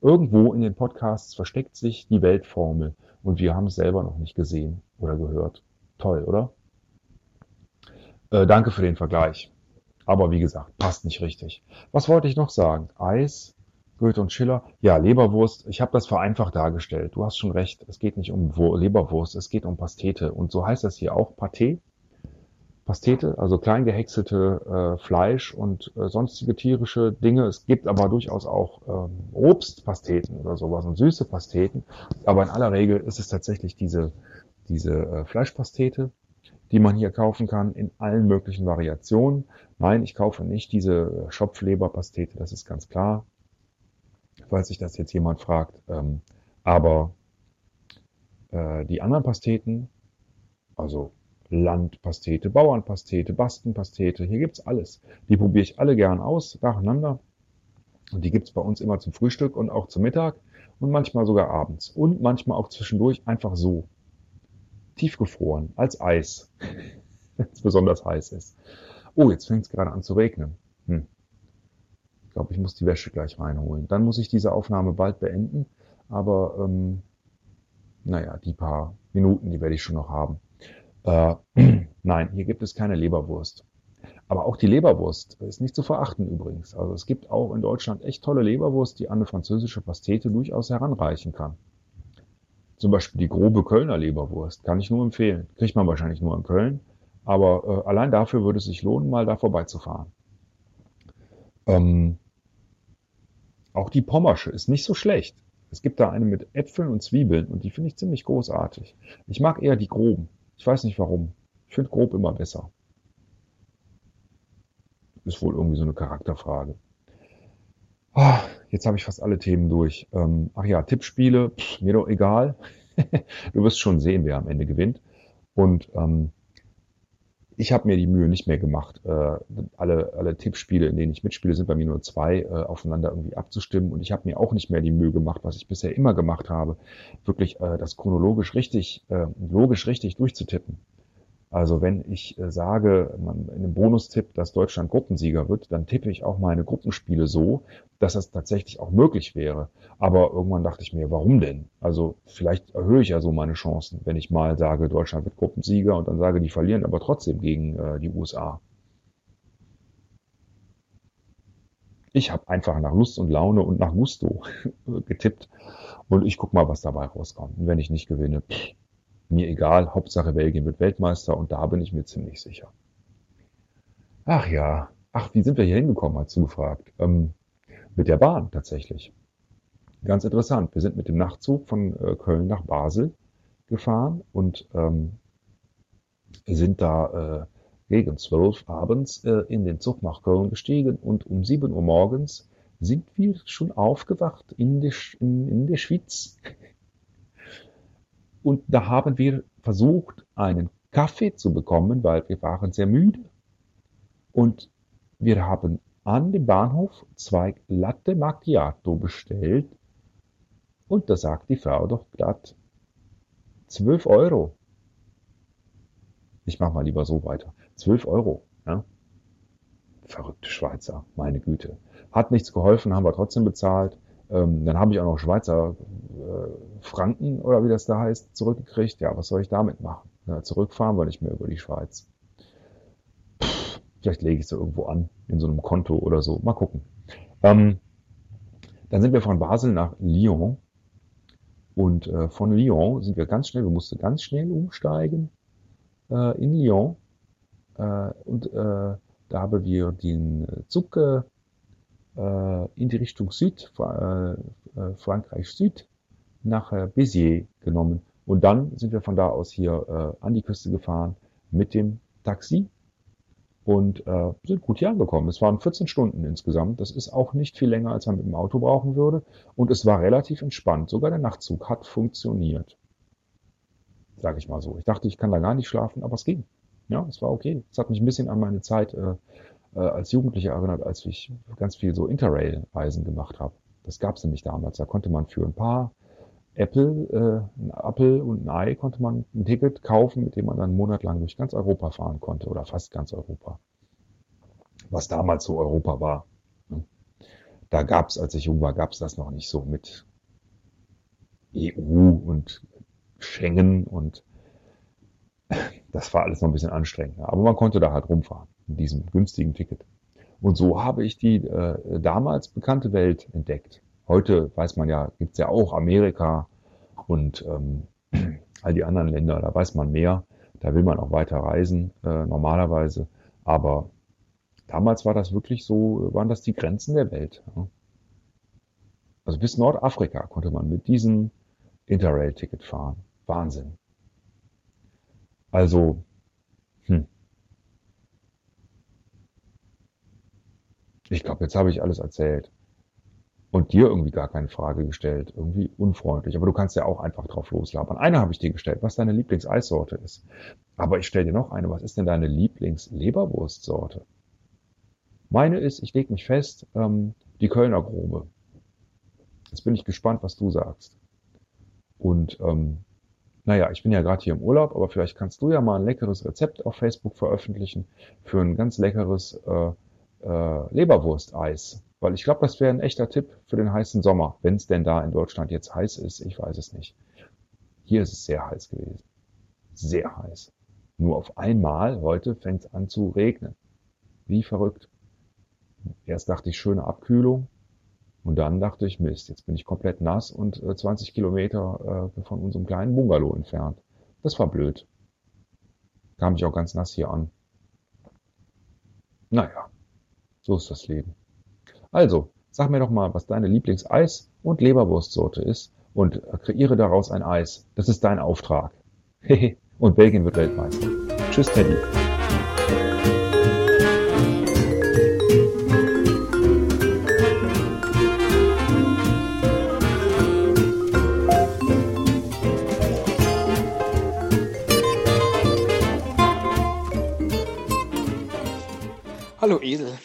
Irgendwo in den Podcasts versteckt sich die Weltformel und wir haben es selber noch nicht gesehen oder gehört. Toll, oder? Äh, danke für den Vergleich. Aber wie gesagt, passt nicht richtig. Was wollte ich noch sagen? Eis, Goethe und Schiller. Ja, Leberwurst. Ich habe das vereinfacht dargestellt. Du hast schon recht. Es geht nicht um Leberwurst, es geht um Pastete. Und so heißt das hier auch Pâté. Pastete, also klein gehäckselte äh, Fleisch und äh, sonstige tierische Dinge. Es gibt aber durchaus auch ähm, Obstpasteten oder sowas und süße Pasteten. Aber in aller Regel ist es tatsächlich diese, diese äh, Fleischpastete, die man hier kaufen kann in allen möglichen Variationen. Nein, ich kaufe nicht diese Schopfleberpastete, das ist ganz klar, falls sich das jetzt jemand fragt. Ähm, aber äh, die anderen Pasteten, also Landpastete, Bauernpastete, Bastenpastete. Hier gibt's alles. Die probiere ich alle gern aus, nacheinander. Und die gibt's bei uns immer zum Frühstück und auch zum Mittag und manchmal sogar abends. Und manchmal auch zwischendurch einfach so. Tiefgefroren, als Eis. Wenn es besonders heiß ist. Oh, jetzt fängt es gerade an zu regnen. Ich glaube, ich muss die Wäsche gleich reinholen. Dann muss ich diese Aufnahme bald beenden. Aber ähm, naja, die paar Minuten, die werde ich schon noch haben. Äh, nein, hier gibt es keine Leberwurst. Aber auch die Leberwurst ist nicht zu verachten übrigens. Also es gibt auch in Deutschland echt tolle Leberwurst, die an eine französische Pastete durchaus heranreichen kann. Zum Beispiel die grobe Kölner Leberwurst kann ich nur empfehlen. Kriegt man wahrscheinlich nur in Köln. Aber äh, allein dafür würde es sich lohnen, mal da vorbeizufahren. Ähm, auch die Pommersche ist nicht so schlecht. Es gibt da eine mit Äpfeln und Zwiebeln und die finde ich ziemlich großartig. Ich mag eher die groben. Ich weiß nicht warum. Ich finde grob immer besser. Ist wohl irgendwie so eine Charakterfrage. Ah, jetzt habe ich fast alle Themen durch. Ähm, ach ja, Tippspiele, pff, mir doch egal. du wirst schon sehen, wer am Ende gewinnt. Und ähm, ich habe mir die Mühe nicht mehr gemacht, äh, alle, alle Tippspiele, in denen ich mitspiele, sind bei mir nur zwei, äh, aufeinander irgendwie abzustimmen. Und ich habe mir auch nicht mehr die Mühe gemacht, was ich bisher immer gemacht habe, wirklich äh, das chronologisch richtig, äh, logisch richtig durchzutippen. Also wenn ich äh, sage, in einem Bonustipp, dass Deutschland Gruppensieger wird, dann tippe ich auch meine Gruppenspiele so, dass das tatsächlich auch möglich wäre. Aber irgendwann dachte ich mir, warum denn? Also vielleicht erhöhe ich ja so meine Chancen, wenn ich mal sage, Deutschland wird Gruppensieger und dann sage, die verlieren aber trotzdem gegen äh, die USA. Ich habe einfach nach Lust und Laune und nach Gusto getippt und ich guck mal, was dabei rauskommt. Und wenn ich nicht gewinne, pff, mir egal, Hauptsache Belgien wird Weltmeister und da bin ich mir ziemlich sicher. Ach ja, ach, wie sind wir hier hingekommen, hast du gefragt. Ähm, mit der Bahn tatsächlich. Ganz interessant. Wir sind mit dem Nachtzug von äh, Köln nach Basel gefahren und ähm, sind da äh, gegen zwölf abends äh, in den Zug nach Köln gestiegen und um sieben Uhr morgens sind wir schon aufgewacht in der, in der Schweiz. Und da haben wir versucht, einen Kaffee zu bekommen, weil wir waren sehr müde. Und wir haben an dem Bahnhof zwei Latte Macchiato bestellt. Und da sagt die Frau doch glatt, 12 Euro. Ich mach mal lieber so weiter. 12 Euro. Ja? Verrückte Schweizer, meine Güte. Hat nichts geholfen, haben wir trotzdem bezahlt. Ähm, dann habe ich auch noch Schweizer äh, Franken oder wie das da heißt, zurückgekriegt. Ja, was soll ich damit machen? Ja, zurückfahren wir nicht mehr über die Schweiz. Pff, vielleicht lege ich es irgendwo an, in so einem Konto oder so. Mal gucken. Ähm, dann sind wir von Basel nach Lyon. Und äh, von Lyon sind wir ganz schnell, wir mussten ganz schnell umsteigen äh, in Lyon. Äh, und äh, da haben wir den Zug in die Richtung Süd, äh, äh, Frankreich Süd, nach Béziers genommen. Und dann sind wir von da aus hier an die Küste gefahren mit dem Taxi und äh, sind gut hier angekommen. Es waren 14 Stunden insgesamt. Das ist auch nicht viel länger, als man mit dem Auto brauchen würde. Und es war relativ entspannt. Sogar der Nachtzug hat funktioniert. Sage ich mal so. Ich dachte, ich kann da gar nicht schlafen, aber es ging. Ja, es war okay. Es hat mich ein bisschen an meine Zeit äh, äh, als Jugendlicher erinnert, als ich ganz viel so Interrail-Reisen gemacht habe. Das gab es nämlich damals. Da konnte man für ein paar Apple, äh, ein Apple und ein Ei konnte man ein Ticket kaufen, mit dem man dann einen Monat lang durch ganz Europa fahren konnte oder fast ganz Europa. Was damals so Europa war. Ne? Da gab es, als ich jung war, gab es das noch nicht so mit EU und Schengen und das war alles noch ein bisschen anstrengender. Aber man konnte da halt rumfahren in diesem günstigen Ticket. Und so habe ich die äh, damals bekannte Welt entdeckt. Heute weiß man ja, gibt's ja auch Amerika und ähm, all die anderen Länder, da weiß man mehr. Da will man auch weiter reisen, äh, normalerweise. Aber damals war das wirklich so, waren das die Grenzen der Welt. Ja. Also bis Nordafrika konnte man mit diesem Interrail-Ticket fahren. Wahnsinn. Also, hm. Ich glaube, jetzt habe ich alles erzählt. Und dir irgendwie gar keine Frage gestellt. Irgendwie unfreundlich. Aber du kannst ja auch einfach drauf loslabern. Eine habe ich dir gestellt, was deine Lieblingseissorte ist. Aber ich stelle dir noch eine. Was ist denn deine Lieblingsleberwurstsorte? Meine ist, ich lege mich fest, ähm, die Kölner Grobe. Jetzt bin ich gespannt, was du sagst. Und ähm, naja, ich bin ja gerade hier im Urlaub, aber vielleicht kannst du ja mal ein leckeres Rezept auf Facebook veröffentlichen für ein ganz leckeres äh, äh, Leberwursteis. Weil ich glaube, das wäre ein echter Tipp für den heißen Sommer, wenn es denn da in Deutschland jetzt heiß ist. Ich weiß es nicht. Hier ist es sehr heiß gewesen. Sehr heiß. Nur auf einmal, heute fängt es an zu regnen. Wie verrückt. Erst dachte ich schöne Abkühlung, und dann dachte ich, Mist, jetzt bin ich komplett nass und äh, 20 Kilometer äh, von unserem kleinen Bungalow entfernt. Das war blöd. Kam ich auch ganz nass hier an. Naja, so ist das Leben. Also, sag mir doch mal, was deine Lieblings-Eis- und Leberwurstsorte ist und kreiere daraus ein Eis. Das ist dein Auftrag. Hehe, und Belgien wird Weltmeister. Tschüss, Teddy. Hallo Esel.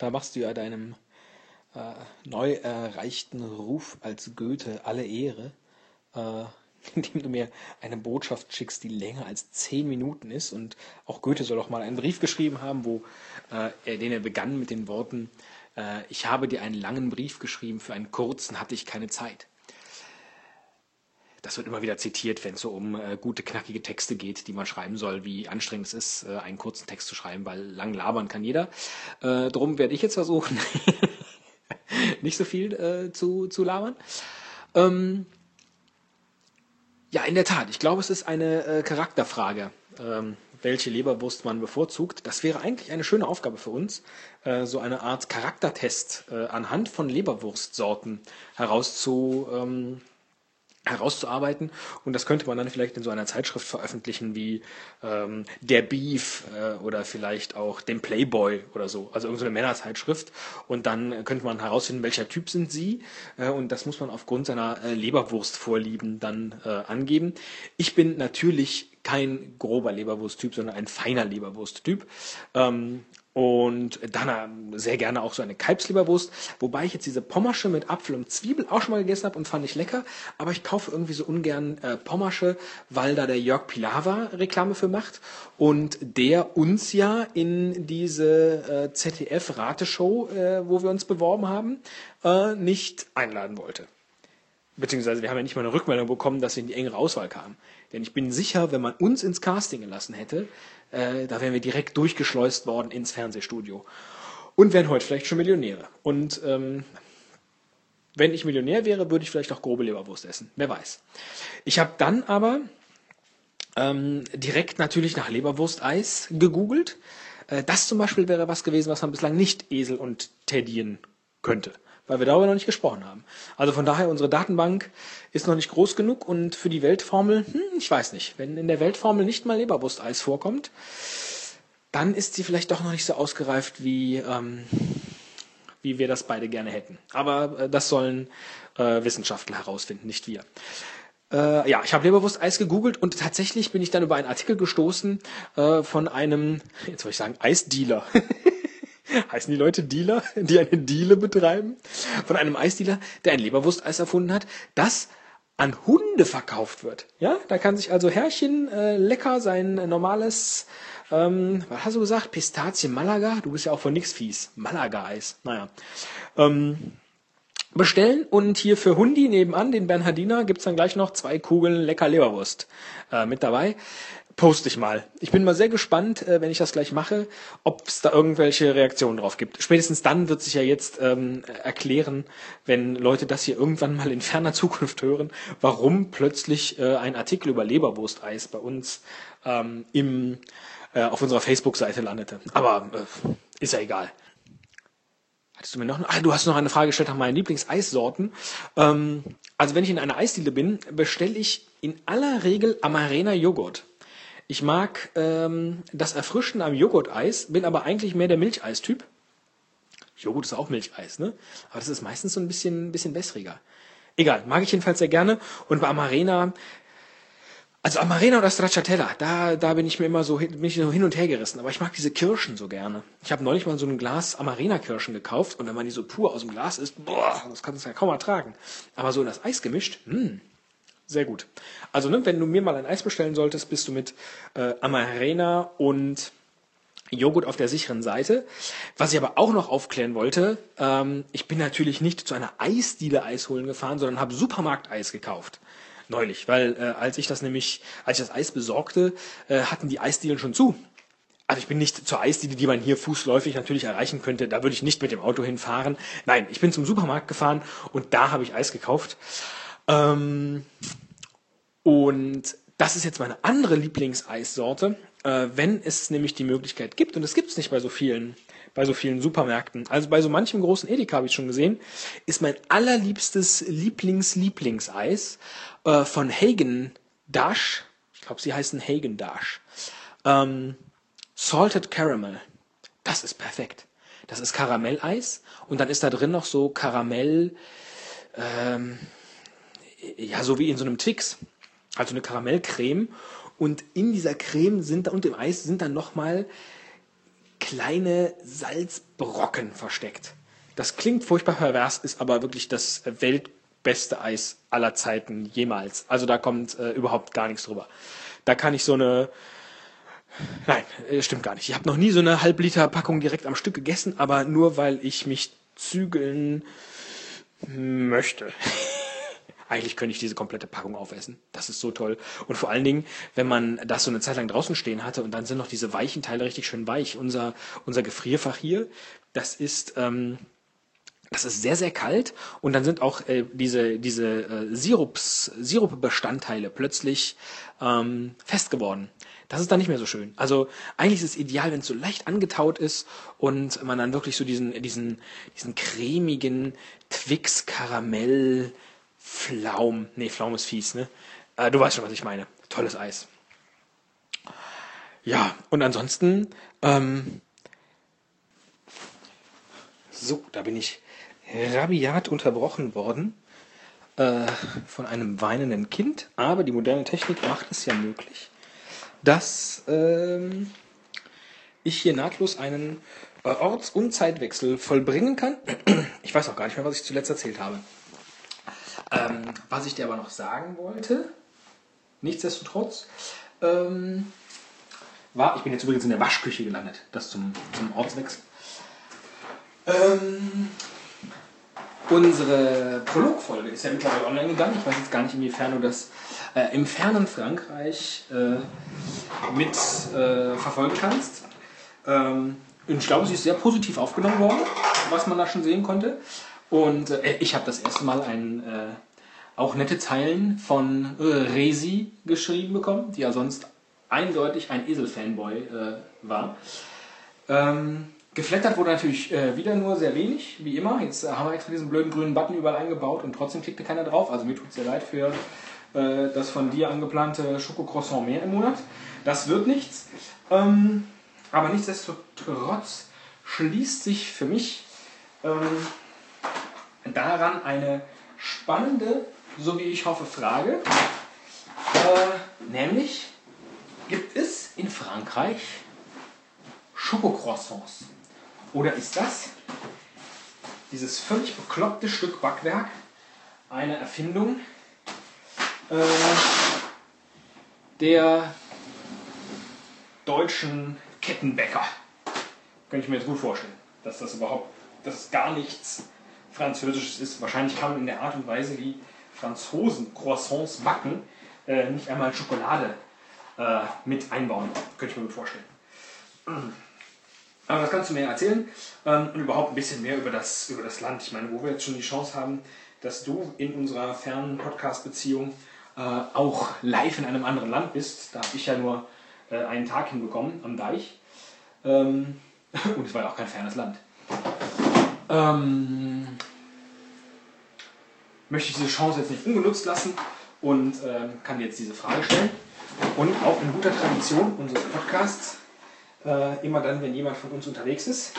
Da machst du ja deinem äh, neu erreichten Ruf als Goethe alle Ehre, äh, indem du mir eine Botschaft schickst, die länger als zehn Minuten ist. Und auch Goethe soll doch mal einen Brief geschrieben haben, wo äh, er, den er begann mit den Worten, äh, ich habe dir einen langen Brief geschrieben, für einen kurzen hatte ich keine Zeit. Das wird immer wieder zitiert, wenn es so um äh, gute, knackige Texte geht, die man schreiben soll, wie anstrengend es ist, äh, einen kurzen Text zu schreiben, weil lang labern kann jeder. Äh, drum werde ich jetzt versuchen, nicht so viel äh, zu, zu labern. Ähm, ja, in der Tat. Ich glaube, es ist eine äh, Charakterfrage, ähm, welche Leberwurst man bevorzugt. Das wäre eigentlich eine schöne Aufgabe für uns, äh, so eine Art Charaktertest äh, anhand von Leberwurstsorten herauszu, ähm, herauszuarbeiten. Und das könnte man dann vielleicht in so einer Zeitschrift veröffentlichen wie ähm, Der Beef äh, oder vielleicht auch dem Playboy oder so. Also irgendeine Männerzeitschrift. Und dann könnte man herausfinden, welcher Typ sind sie. Äh, und das muss man aufgrund seiner äh, Leberwurstvorlieben dann äh, angeben. Ich bin natürlich kein grober Leberwursttyp, sondern ein feiner Leberwursttyp. Ähm, und dann sehr gerne auch so eine Kalbsleberwurst. Wobei ich jetzt diese Pommersche mit Apfel und Zwiebel auch schon mal gegessen habe und fand ich lecker. Aber ich kaufe irgendwie so ungern äh, Pommersche, weil da der Jörg Pilawa Reklame für macht. Und der uns ja in diese äh, ZDF-Rateshow, äh, wo wir uns beworben haben, äh, nicht einladen wollte. Beziehungsweise wir haben ja nicht mal eine Rückmeldung bekommen, dass wir in die engere Auswahl kamen. Denn ich bin sicher, wenn man uns ins Casting gelassen hätte, äh, da wären wir direkt durchgeschleust worden ins Fernsehstudio. Und wären heute vielleicht schon Millionäre. Und ähm, wenn ich Millionär wäre, würde ich vielleicht auch grobe Leberwurst essen. Wer weiß. Ich habe dann aber ähm, direkt natürlich nach Leberwursteis gegoogelt. Äh, das zum Beispiel wäre was gewesen, was man bislang nicht Esel und Teddien könnte weil wir darüber noch nicht gesprochen haben. Also von daher, unsere Datenbank ist noch nicht groß genug und für die Weltformel, hm, ich weiß nicht, wenn in der Weltformel nicht mal Leberwursteis vorkommt, dann ist sie vielleicht doch noch nicht so ausgereift, wie, ähm, wie wir das beide gerne hätten. Aber äh, das sollen äh, Wissenschaftler herausfinden, nicht wir. Äh, ja, ich habe Leberwursteis gegoogelt und tatsächlich bin ich dann über einen Artikel gestoßen äh, von einem, jetzt wollte ich sagen, Eisdealer. Heißen die Leute Dealer, die eine Diele betreiben? Von einem Eisdealer, der ein Leberwursteis erfunden hat, das an Hunde verkauft wird. Ja, da kann sich also Herrchen äh, lecker sein normales, ähm, was hast du gesagt? Pistazien Malaga? Du bist ja auch von nix fies. Malaga-Eis. Naja. Ähm, bestellen und hier für Hundi nebenan, den Bernhardiner, gibt's dann gleich noch zwei Kugeln lecker Leberwurst äh, mit dabei poste ich mal. Ich bin mal sehr gespannt, äh, wenn ich das gleich mache, ob es da irgendwelche Reaktionen drauf gibt. Spätestens dann wird sich ja jetzt ähm, erklären, wenn Leute das hier irgendwann mal in ferner Zukunft hören, warum plötzlich äh, ein Artikel über Leberwursteis bei uns ähm, im, äh, auf unserer Facebook-Seite landete. Aber äh, ist ja egal. Hattest du mir noch? Ah, du hast noch eine Frage gestellt nach meinen Lieblingseissorten. Ähm, also wenn ich in einer Eisdiele bin, bestelle ich in aller Regel Amarena Joghurt. Ich mag ähm, das Erfrischen am Joghurteis, bin aber eigentlich mehr der Milcheistyp. Joghurt ist auch Milcheis, ne? Aber das ist meistens so ein bisschen, bisschen wässriger. Egal, mag ich jedenfalls sehr gerne. Und bei Amarena, also Amarena oder Stracciatella, da, da bin ich mir immer so, bin ich so hin und her gerissen. Aber ich mag diese Kirschen so gerne. Ich habe neulich mal so ein Glas Amarena-Kirschen gekauft und wenn man die so pur aus dem Glas isst, boah, das kannst du ja kaum ertragen. Aber so in das Eis gemischt, mh, hm, sehr gut. Also, ne, wenn du mir mal ein Eis bestellen solltest, bist du mit äh, Amarena und Joghurt auf der sicheren Seite. Was ich aber auch noch aufklären wollte, ähm, ich bin natürlich nicht zu einer Eisdiele Eis holen gefahren, sondern habe Supermarkteis gekauft. Neulich, weil äh, als ich das nämlich, als ich das Eis besorgte, äh, hatten die Eisdielen schon zu. Also ich bin nicht zur Eisdiele, die man hier fußläufig natürlich erreichen könnte. Da würde ich nicht mit dem Auto hinfahren. Nein, ich bin zum Supermarkt gefahren und da habe ich Eis gekauft. Ähm, und das ist jetzt meine andere Lieblingseissorte, äh, wenn es nämlich die Möglichkeit gibt, und das gibt es nicht bei so vielen, bei so vielen Supermärkten. Also bei so manchem großen Edeka habe ich schon gesehen, ist mein allerliebstes Lieblings-Lieblingseis äh, von Hagen Dash. Ich glaube, sie heißen Hagen Dash. Ähm, Salted Caramel. Das ist perfekt. Das ist Karamelleis und dann ist da drin noch so Karamell, ähm, ja, so wie in so einem Twix. Also eine Karamellcreme. Und in dieser Creme sind und im Eis sind dann nochmal kleine Salzbrocken versteckt. Das klingt furchtbar pervers, ist aber wirklich das weltbeste Eis aller Zeiten jemals. Also da kommt äh, überhaupt gar nichts drüber. Da kann ich so eine Nein, äh, stimmt gar nicht. Ich habe noch nie so eine Halbliter Packung direkt am Stück gegessen, aber nur weil ich mich zügeln möchte. Eigentlich könnte ich diese komplette Packung aufessen. Das ist so toll. Und vor allen Dingen, wenn man das so eine Zeit lang draußen stehen hatte und dann sind noch diese weichen Teile richtig schön weich. Unser, unser Gefrierfach hier, das ist, ähm, das ist sehr, sehr kalt und dann sind auch äh, diese, diese äh, Sirups, Sirupbestandteile plötzlich ähm, fest geworden. Das ist dann nicht mehr so schön. Also eigentlich ist es ideal, wenn es so leicht angetaut ist und man dann wirklich so diesen, diesen, diesen cremigen Twix Karamell Flaum, nee, Flaum ist fies, ne? Äh, du weißt schon, was ich meine. Tolles Eis. Ja, und ansonsten, ähm, so, da bin ich rabiat unterbrochen worden äh, von einem weinenden Kind, aber die moderne Technik macht es ja möglich, dass ähm, ich hier nahtlos einen äh, Orts- und Zeitwechsel vollbringen kann. Ich weiß auch gar nicht mehr, was ich zuletzt erzählt habe. Ähm, was ich dir aber noch sagen wollte, nichtsdestotrotz, ähm, war, ich bin jetzt übrigens in der Waschküche gelandet, das zum, zum Ortswechsel. Ähm, unsere Prologfolge ist ja mittlerweile online gegangen. Ich weiß jetzt gar nicht, inwiefern du das äh, im fernen Frankreich äh, mit äh, verfolgen kannst. Ähm, ich glaube, sie ist sehr positiv aufgenommen worden, was man da schon sehen konnte. Und äh, ich habe das erste Mal ein, äh, auch nette Zeilen von äh, Resi geschrieben bekommen, die ja sonst eindeutig ein Esel-Fanboy äh, war. Ähm, geflattert wurde natürlich äh, wieder nur sehr wenig, wie immer. Jetzt haben wir extra diesen blöden grünen Button überall eingebaut und trotzdem klickte keiner drauf. Also mir tut es sehr leid für das von dir angeplante Schokocroissant mehr im Monat. Das wird nichts. Ähm, aber nichtsdestotrotz schließt sich für mich ähm, daran eine spannende, so wie ich hoffe, Frage. Äh, nämlich, gibt es in Frankreich Schokocroissants? Oder ist das dieses völlig bekloppte Stück Backwerk eine Erfindung äh, der deutschen Kettenbäcker? Könnte ich mir jetzt gut vorstellen, dass das überhaupt, dass gar nichts Französisches ist. Wahrscheinlich kann man in der Art und Weise, wie Franzosen Croissants backen, äh, nicht einmal Schokolade äh, mit einbauen. Könnte ich mir gut vorstellen. Aber das kannst du mir erzählen ähm, und überhaupt ein bisschen mehr über das, über das Land. Ich meine, wo wir jetzt schon die Chance haben, dass du in unserer fernen Podcast-Beziehung äh, auch live in einem anderen Land bist. Da habe ich ja nur äh, einen Tag hinbekommen am Deich. Ähm, und es war ja auch kein fernes Land. Ähm, möchte ich diese Chance jetzt nicht ungenutzt lassen und ähm, kann jetzt diese Frage stellen. Und auch in guter Tradition unseres Podcasts, äh, immer dann, wenn jemand von uns unterwegs ist,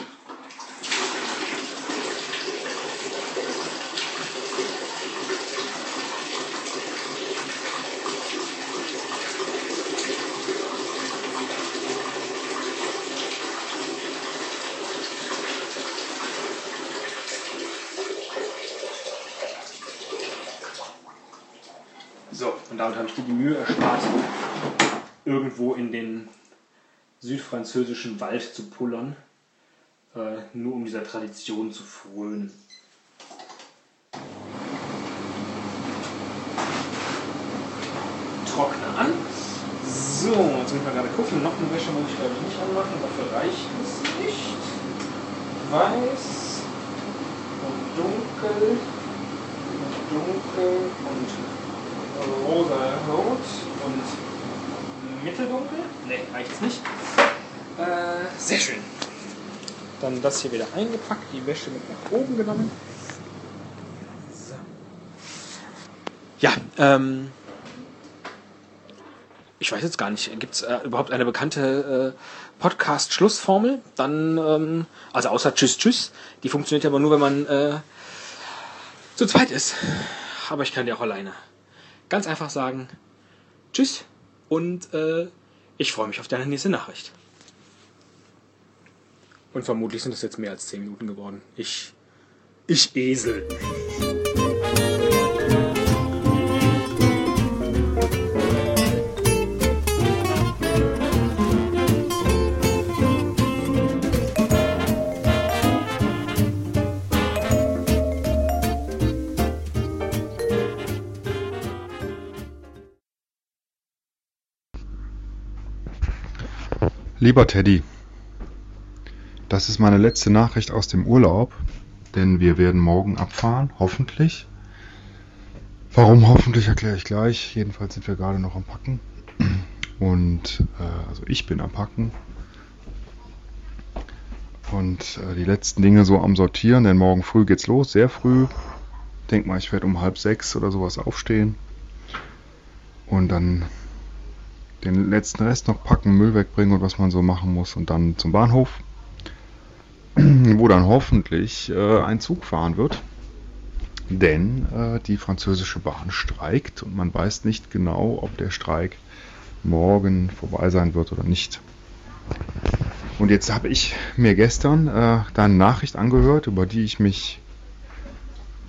So, und damit habe ich dir die Mühe erspart, irgendwo in den südfranzösischen Wald zu pullern, äh, nur um dieser Tradition zu frönen. Trockne an. So, jetzt müssen wir gerade gucken. Noch eine Wäsche muss ich glaube ich nicht anmachen, dafür reicht es nicht. Weiß und dunkel und dunkel und rosa-rot und mitteldunkel. Ne, reicht's nicht. Äh, sehr schön. Dann das hier wieder eingepackt, die Wäsche mit nach oben genommen. So. Ja, ähm. Ich weiß jetzt gar nicht, gibt es äh, überhaupt eine bekannte äh, Podcast-Schlussformel? Dann, ähm, also außer Tschüss, Tschüss. Die funktioniert aber nur, wenn man äh, zu zweit ist. Aber ich kann die auch alleine ganz einfach sagen, tschüss und äh, ich freue mich auf deine nächste Nachricht. Und vermutlich sind es jetzt mehr als 10 Minuten geworden. Ich. Ich Esel. Lieber Teddy, das ist meine letzte Nachricht aus dem Urlaub, denn wir werden morgen abfahren, hoffentlich. Warum hoffentlich erkläre ich gleich. Jedenfalls sind wir gerade noch am Packen. Und äh, also ich bin am Packen. Und äh, die letzten Dinge so am Sortieren, denn morgen früh geht's los, sehr früh. Denk mal, ich werde um halb sechs oder sowas aufstehen. Und dann den letzten Rest noch packen, Müll wegbringen und was man so machen muss und dann zum Bahnhof, wo dann hoffentlich äh, ein Zug fahren wird. Denn äh, die französische Bahn streikt und man weiß nicht genau, ob der Streik morgen vorbei sein wird oder nicht. Und jetzt habe ich mir gestern äh, deine Nachricht angehört, über die ich mich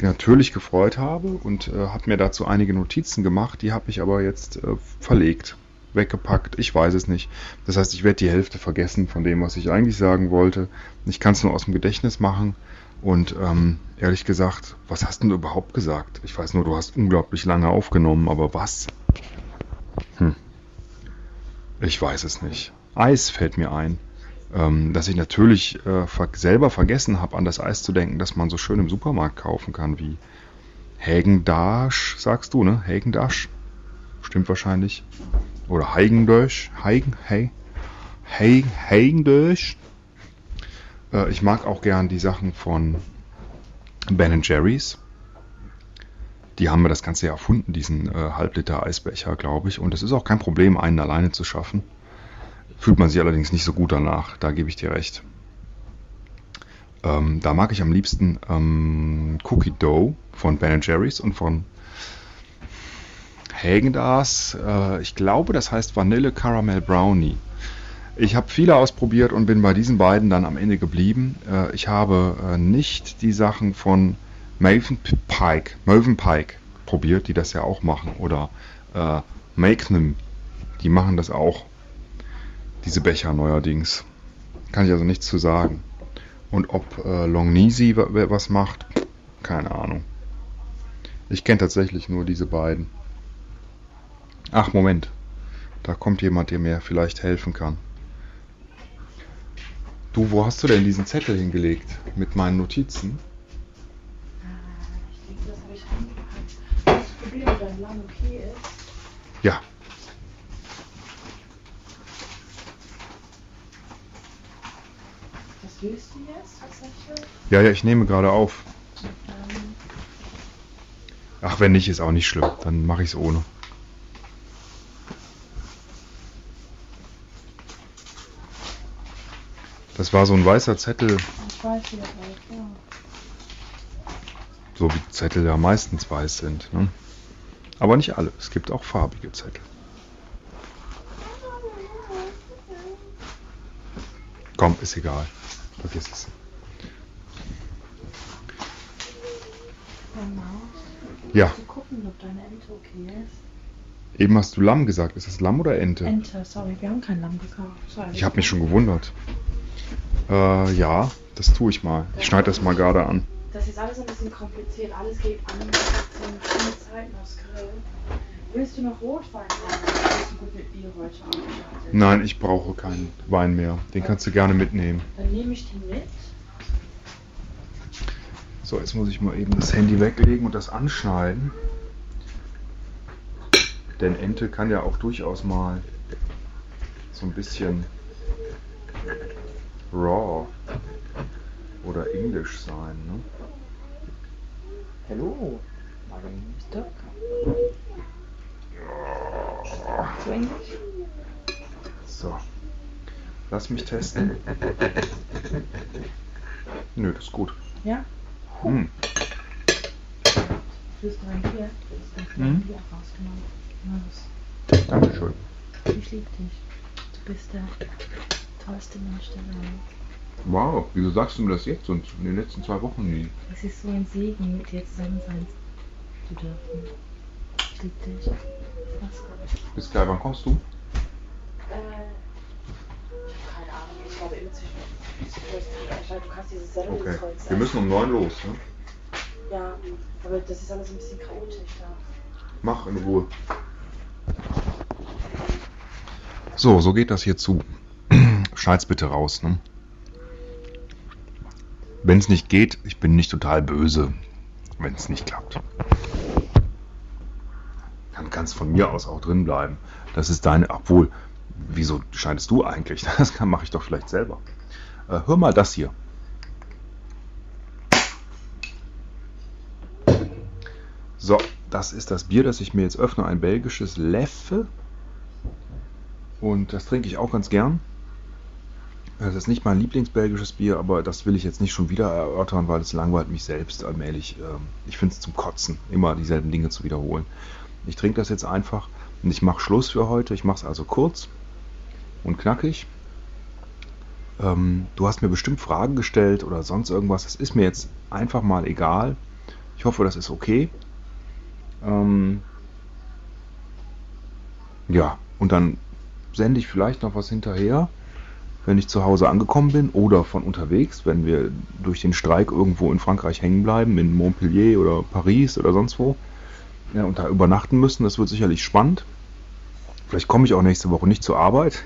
natürlich gefreut habe und äh, habe mir dazu einige Notizen gemacht, die habe ich aber jetzt äh, verlegt weggepackt. Ich weiß es nicht. Das heißt, ich werde die Hälfte vergessen von dem, was ich eigentlich sagen wollte. Ich kann es nur aus dem Gedächtnis machen. Und ähm, ehrlich gesagt, was hast du überhaupt gesagt? Ich weiß nur, du hast unglaublich lange aufgenommen, aber was? Hm. Ich weiß es nicht. Eis fällt mir ein. Ähm, dass ich natürlich äh, selber vergessen habe, an das Eis zu denken, das man so schön im Supermarkt kaufen kann, wie Hägendasch, sagst du, ne? Hägendasch. Stimmt wahrscheinlich oder Heigendurch, Heigen, Hei, Hei, Heigendurch. Äh, ich mag auch gern die Sachen von Ben Jerry's. Die haben mir das Ganze ja erfunden, diesen äh, Halbliter Eisbecher, glaube ich. Und es ist auch kein Problem, einen alleine zu schaffen. Fühlt man sich allerdings nicht so gut danach, da gebe ich dir recht. Ähm, da mag ich am liebsten ähm, Cookie Dough von Ben Jerry's und von Häagen-Dazs. Äh, ich glaube, das heißt Vanille Caramel Brownie. Ich habe viele ausprobiert und bin bei diesen beiden dann am Ende geblieben. Äh, ich habe äh, nicht die Sachen von Maven Pike, Maven Pike probiert, die das ja auch machen. Oder äh, Magnum, die machen das auch. Diese Becher neuerdings. Kann ich also nichts zu sagen. Und ob äh, Longnisi was macht, keine Ahnung. Ich kenne tatsächlich nur diese beiden. Ach, Moment. Da kommt jemand, der mir vielleicht helfen kann. Du, wo hast du denn diesen Zettel hingelegt mit meinen Notizen? Ich denke, das habe ich reingepackt. Das Problem, ob dein Lang okay ist. Ja. Was willst du jetzt tatsächlich? Ja, ja, ich nehme gerade auf. Ähm, Ach, wenn nicht, ist auch nicht schlimm. Dann mache ich es ohne. Das war so ein weißer Zettel, ich weiß, wie das läuft, ja. so wie Zettel ja meistens weiß sind. Ne? Aber nicht alle. Es gibt auch farbige Zettel. Komm, ist egal. Vergiss es. Ja, Maus. Ja, Zu gucken, okay eben hast du Lamm gesagt. Ist das Lamm oder Ente? Ente, sorry, wir haben kein Lamm gekauft. Ich habe mich schon gewundert. Äh, ja, das tue ich mal. Ich schneide das mal gerade an. Das ist alles ein bisschen kompliziert. Alles geht an. Wir haben keine Zeiten aufs Grill. Willst du noch Rotwein haben? Oder bist du gut mit Bier heute ausgestattet? Nein, ich brauche keinen Wein mehr. Den kannst du gerne mitnehmen. Dann nehme ich den mit. So, jetzt muss ich mal eben das Handy weglegen und das anschneiden. Denn Ente kann ja auch durchaus mal so ein bisschen raw oder englisch sein. Ne? Hello, my name is Dirk. Zu Englisch? So. Lass mich testen. Nö, das ist gut. Ja? Hm. Du ein Bier? Das ist ein Mhm. Bier rausgenommen. Los. Dankeschön. Ich liebe dich. Du bist der tollste Mensch der Welt. Wow, wieso sagst du mir das jetzt und in den letzten zwei Wochen nie? Es ist so ein Segen, mit dir zusammen sein zu dürfen. Ich liebe dich. Mach's gut. Bis gleich, wann kommst du? Äh, keine Ahnung, ich glaube immer zwischen. Ich glaube, du kannst dieses Okay. Sendungsholz. Wir müssen um neun los, ne? Ja, aber das ist alles ein bisschen chaotisch da. Mach in Ruhe. So, so geht das hier zu. Schneid's bitte raus, ne? Wenn es nicht geht, ich bin nicht total böse, wenn es nicht klappt. Dann kannst von mir aus auch drin bleiben. Das ist deine. Obwohl, wieso schneidest du eigentlich? Das mache ich doch vielleicht selber. Äh, hör mal das hier. So, das ist das Bier, das ich mir jetzt öffne. Ein belgisches Leffe. Und das trinke ich auch ganz gern. Das ist nicht mein Lieblingsbelgisches Bier, aber das will ich jetzt nicht schon wieder erörtern, weil es langweilt mich selbst allmählich. Ähm, Ich finde es zum Kotzen, immer dieselben Dinge zu wiederholen. Ich trinke das jetzt einfach und ich mache Schluss für heute. Ich mache es also kurz und knackig. Ähm, du hast mir bestimmt Fragen gestellt oder sonst irgendwas. Das ist mir jetzt einfach mal egal. Ich hoffe, das ist okay. Ähm, ja, und dann sende ich vielleicht noch was hinterher, wenn ich zu Hause angekommen bin oder von unterwegs, wenn wir durch den Streik irgendwo in Frankreich hängen bleiben, in Montpellier oder Paris oder sonst wo, ja, und da übernachten müssen. Das wird sicherlich spannend. Vielleicht komme ich auch nächste Woche nicht zur Arbeit.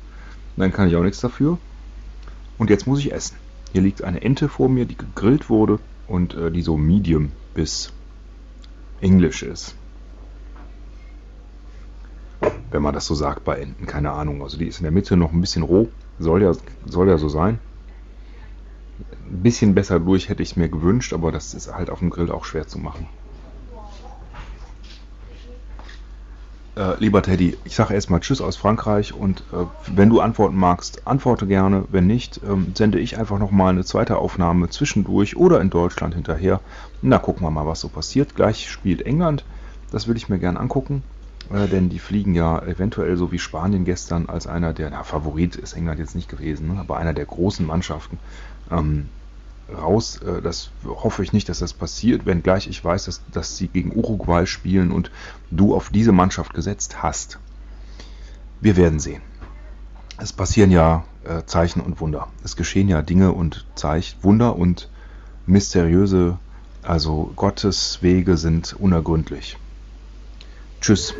dann kann ich auch nichts dafür. Und jetzt muss ich essen. Hier liegt eine Ente vor mir, die gegrillt wurde und äh, die so medium bis englisch ist. Wenn man das so sagt bei Enten, keine Ahnung. Also die ist in der Mitte noch ein bisschen roh. Soll ja, soll ja so sein. Ein bisschen besser durch hätte ich es mir gewünscht, aber das ist halt auf dem Grill auch schwer zu machen. Äh, lieber Teddy, ich sage erstmal Tschüss aus Frankreich und äh, wenn du antworten magst, antworte gerne. Wenn nicht, ähm, sende ich einfach nochmal eine zweite Aufnahme zwischendurch oder in Deutschland hinterher. Na, gucken wir mal, was so passiert. Gleich spielt England. Das will ich mir gern angucken, äh, denn die fliegen ja eventuell so wie Spanien gestern als einer der, na, Favorit ist England jetzt nicht gewesen, ne, aber einer der großen Mannschaften ähm, raus. Äh, das hoffe ich nicht, dass das passiert, wenngleich ich weiß, dass, dass sie gegen Uruguay spielen und du auf diese Mannschaft gesetzt hast. Wir werden sehen. Es passieren ja äh, Zeichen und Wunder. Es geschehen ja Dinge und Zeichen, Wunder und mysteriöse, also Gottes Wege sind unergründlich. Tschüss.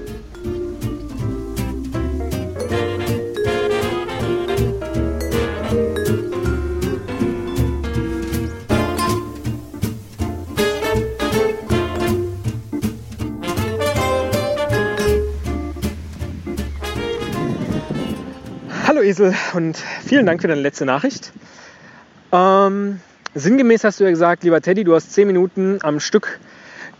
Hallo Esel und vielen Dank für deine letzte Nachricht. Ähm, sinngemäß hast du ja gesagt, lieber Teddy, du hast zehn Minuten am Stück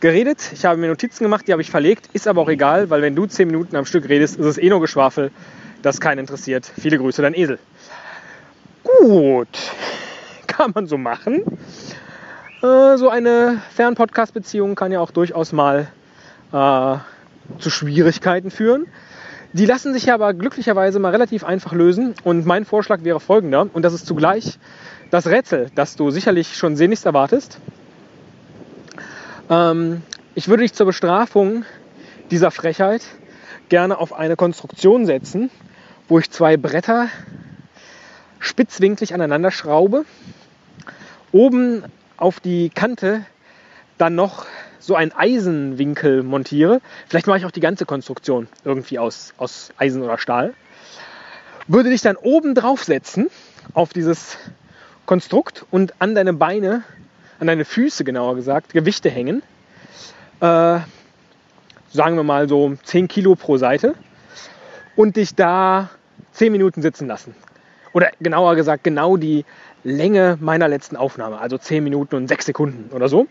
geredet. Ich habe mir Notizen gemacht, die habe ich verlegt. Ist aber auch egal, weil wenn du zehn Minuten am Stück redest, ist es eh nur Geschwafel, das keinen interessiert. Viele Grüße, dein Esel. Gut, kann man so machen. Äh, so eine Fern-Podcast-Beziehung kann ja auch durchaus mal äh, zu Schwierigkeiten führen. Die lassen sich ja aber glücklicherweise mal relativ einfach lösen. Und mein Vorschlag wäre folgender. Und das ist zugleich das Rätsel, das du sicherlich schon sehnlichst erwartest. Ähm, ich würde dich zur Bestrafung dieser Frechheit gerne auf eine Konstruktion setzen, wo ich zwei Bretter spitzwinklig aneinander schraube, oben auf die Kante dann noch so einen Eisenwinkel montiere. Vielleicht mache ich auch die ganze Konstruktion irgendwie aus, aus Eisen oder Stahl. Würde dich dann oben draufsetzen auf dieses Konstrukt und an deine Beine, an deine Füße genauer gesagt, Gewichte hängen. Äh, sagen wir mal so 10 Kilo pro Seite. Und dich da 10 Minuten sitzen lassen. Oder genauer gesagt, genau die Länge meiner letzten Aufnahme. Also 10 Minuten und 6 Sekunden oder so.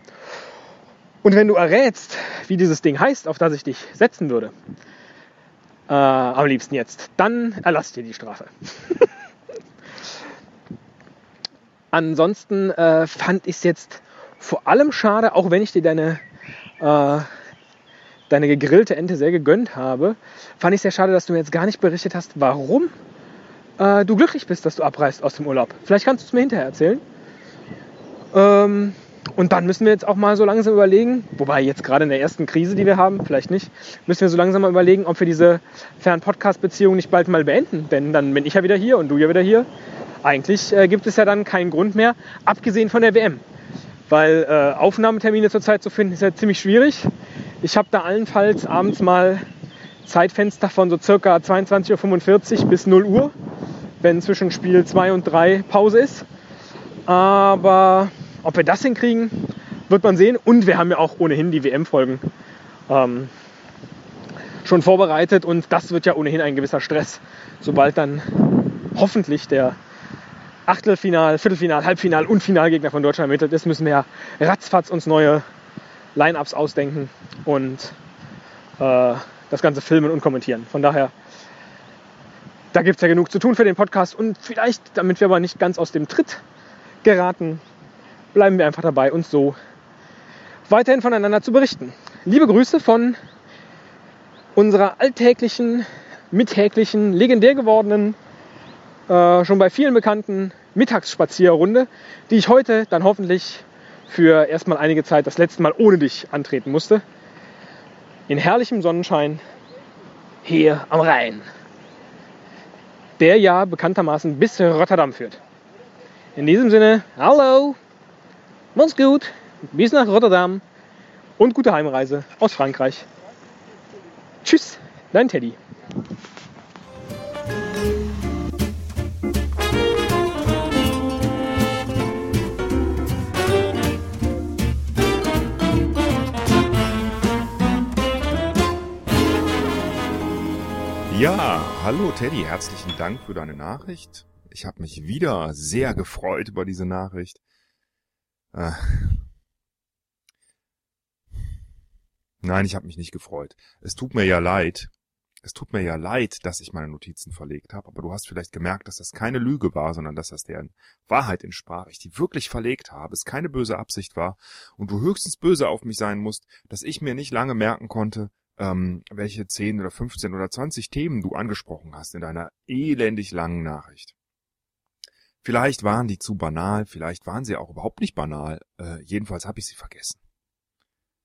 Und wenn du errätst, wie dieses Ding heißt, auf das ich dich setzen würde, äh, am liebsten jetzt, dann erlass dir die Strafe. Ansonsten äh, fand ich es jetzt vor allem schade, auch wenn ich dir deine, äh, deine gegrillte Ente sehr gegönnt habe, fand ich sehr schade, dass du mir jetzt gar nicht berichtet hast, warum äh, du glücklich bist, dass du abreist aus dem Urlaub. Vielleicht kannst du es mir hinterher erzählen. Ähm, und dann müssen wir jetzt auch mal so langsam überlegen, wobei jetzt gerade in der ersten Krise, die wir haben, vielleicht nicht, müssen wir so langsam mal überlegen, ob wir diese Fern-Podcast-Beziehung nicht bald mal beenden. Denn dann bin ich ja wieder hier und du ja wieder hier. Eigentlich äh, gibt es ja dann keinen Grund mehr, abgesehen von der WM. Weil äh, Aufnahmetermine zurzeit zu finden, ist ja ziemlich schwierig. Ich habe da allenfalls abends mal Zeitfenster von so circa 22.45 Uhr bis 0 Uhr, wenn zwischen Spiel 2 und 3 Pause ist. Aber ob wir das hinkriegen, wird man sehen. Und wir haben ja auch ohnehin die WM-Folgen ähm, schon vorbereitet und das wird ja ohnehin ein gewisser Stress, sobald dann hoffentlich der Achtelfinal, Viertelfinal, Halbfinal und Finalgegner von Deutschland ermittelt ist, müssen wir ja ratzfatz uns neue Line-Ups ausdenken und äh, das Ganze filmen und kommentieren. Von daher, da gibt es ja genug zu tun für den Podcast und vielleicht, damit wir aber nicht ganz aus dem Tritt geraten, bleiben wir einfach dabei, uns so weiterhin voneinander zu berichten. Liebe Grüße von unserer alltäglichen, mittäglichen, legendär gewordenen, äh, schon bei vielen bekannten Mittagsspazierrunde, die ich heute dann hoffentlich für erstmal einige Zeit das letzte Mal ohne dich antreten musste. In herrlichem Sonnenschein hier am Rhein, der ja bekanntermaßen bis Rotterdam führt. In diesem Sinne, hallo, mach's gut, bis nach Rotterdam und gute Heimreise aus Frankreich. Tschüss, dein Teddy. Ja, hallo Teddy, herzlichen Dank für deine Nachricht. Ich habe mich wieder sehr gefreut über diese Nachricht. Äh. Nein, ich habe mich nicht gefreut. Es tut mir ja leid. Es tut mir ja leid, dass ich meine Notizen verlegt habe, aber du hast vielleicht gemerkt, dass das keine Lüge war, sondern dass das deren Wahrheit entsprach. Ich die wirklich verlegt habe, es keine böse Absicht war und du höchstens böse auf mich sein musst, dass ich mir nicht lange merken konnte, ähm, welche 10 oder 15 oder 20 Themen du angesprochen hast in deiner elendig langen Nachricht. Vielleicht waren die zu banal, vielleicht waren sie auch überhaupt nicht banal. Äh, jedenfalls habe ich sie vergessen.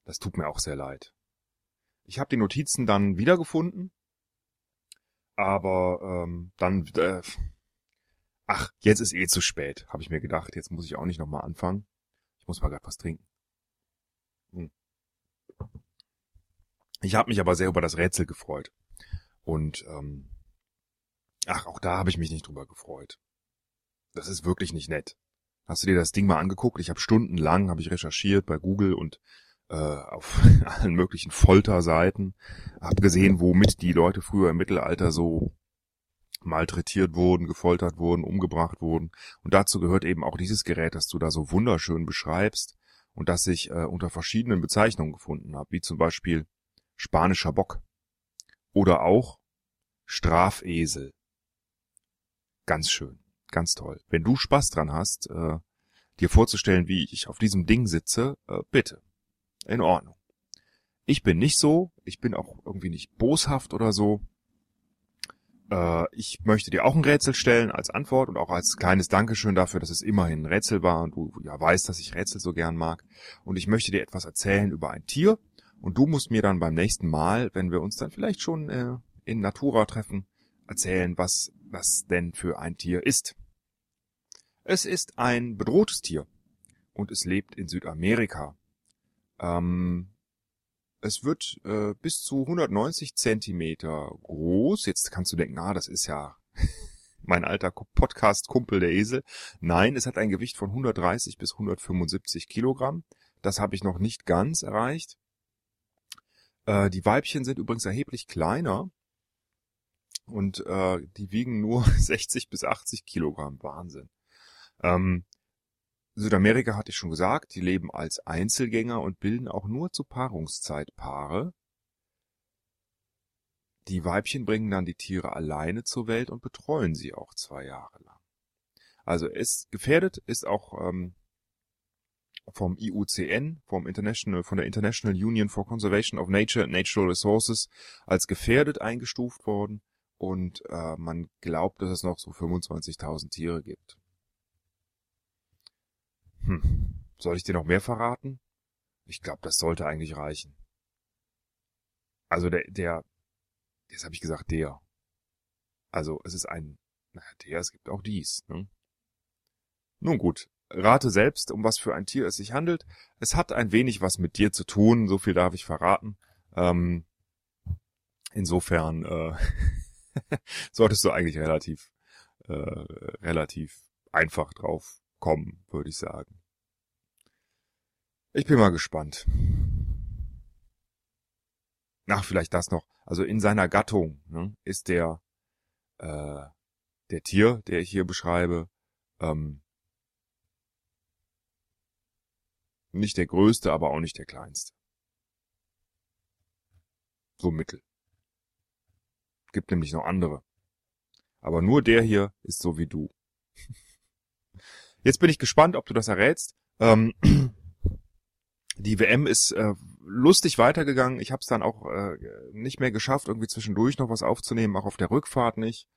Das tut mir auch sehr leid. Ich habe die Notizen dann wiedergefunden, aber ähm, dann... Äh, ach, jetzt ist eh zu spät, habe ich mir gedacht. Jetzt muss ich auch nicht nochmal anfangen. Ich muss mal grad was trinken. Hm. Ich habe mich aber sehr über das Rätsel gefreut. Und ähm, ach, auch da habe ich mich nicht drüber gefreut. Das ist wirklich nicht nett. Hast du dir das Ding mal angeguckt? Ich habe stundenlang habe ich recherchiert bei Google und äh, auf allen möglichen Folterseiten, hab gesehen, womit die Leute früher im Mittelalter so malträtiert wurden, gefoltert wurden, umgebracht wurden. Und dazu gehört eben auch dieses Gerät, das du da so wunderschön beschreibst und das ich äh, unter verschiedenen Bezeichnungen gefunden habe, wie zum Beispiel spanischer Bock oder auch Strafesel. Ganz schön, ganz toll. Wenn du Spaß dran hast, äh, dir vorzustellen, wie ich auf diesem Ding sitze, äh, bitte. In Ordnung. Ich bin nicht so, ich bin auch irgendwie nicht boshaft oder so. Äh, ich möchte dir auch ein Rätsel stellen als Antwort und auch als kleines Dankeschön dafür, dass es immerhin ein Rätsel war und du ja weißt, dass ich Rätsel so gern mag. Und ich möchte dir etwas erzählen über ein Tier, und du musst mir dann beim nächsten Mal, wenn wir uns dann vielleicht schon äh, in Natura treffen, erzählen, was das denn für ein Tier ist. Es ist ein bedrohtes Tier und es lebt in Südamerika. Ähm, es wird äh, bis zu 190 Zentimeter groß. Jetzt kannst du denken, ah, das ist ja mein alter Podcast-Kumpel der Esel. Nein, es hat ein Gewicht von 130 bis 175 Kilogramm. Das habe ich noch nicht ganz erreicht. Äh, die Weibchen sind übrigens erheblich kleiner und äh, die wiegen nur 60 bis 80 Kilogramm. Wahnsinn. Ähm, Südamerika hatte ich schon gesagt, die leben als Einzelgänger und bilden auch nur zur Paarungszeit Paare. Die Weibchen bringen dann die Tiere alleine zur Welt und betreuen sie auch zwei Jahre lang. Also es gefährdet ist auch ähm, vom IUCN, vom International, von der International Union for Conservation of Nature and Natural Resources als gefährdet eingestuft worden und äh, man glaubt, dass es noch so 25.000 Tiere gibt. Hm. Soll ich dir noch mehr verraten? Ich glaube, das sollte eigentlich reichen. Also der, der, jetzt habe ich gesagt der. Also es ist ein, naja, der, es gibt auch dies. Ne? Nun gut, rate selbst, um was für ein Tier es sich handelt. Es hat ein wenig was mit dir zu tun, so viel darf ich verraten. Ähm, insofern äh, solltest du eigentlich relativ, äh, relativ einfach drauf kommen, würde ich sagen. Ich bin mal gespannt. Ach, vielleicht das noch. Also in seiner Gattung ne, ist der äh, der Tier, der ich hier beschreibe, ähm, nicht der größte, aber auch nicht der kleinste. So mittel. Gibt nämlich noch andere. Aber nur der hier ist so wie du. Jetzt bin ich gespannt, ob du das errätst. Ähm, die WM ist äh, lustig weitergegangen. Ich habe es dann auch äh, nicht mehr geschafft, irgendwie zwischendurch noch was aufzunehmen, auch auf der Rückfahrt nicht,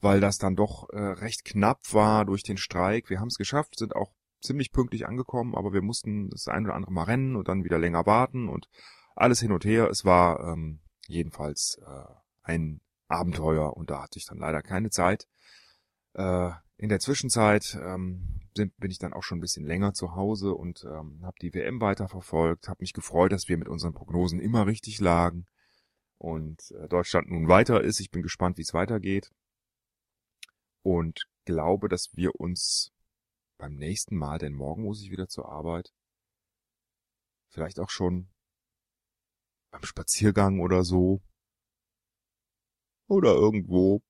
weil das dann doch äh, recht knapp war durch den Streik. Wir haben es geschafft, sind auch ziemlich pünktlich angekommen, aber wir mussten das ein oder andere Mal rennen und dann wieder länger warten und alles hin und her. Es war ähm, jedenfalls äh, ein Abenteuer und da hatte ich dann leider keine Zeit. Äh, in der Zwischenzeit ähm, sind, bin ich dann auch schon ein bisschen länger zu Hause und ähm, habe die WM weiterverfolgt, habe mich gefreut, dass wir mit unseren Prognosen immer richtig lagen und äh, Deutschland nun weiter ist. Ich bin gespannt, wie es weitergeht und glaube, dass wir uns beim nächsten Mal, denn morgen muss ich wieder zur Arbeit, vielleicht auch schon beim Spaziergang oder so oder irgendwo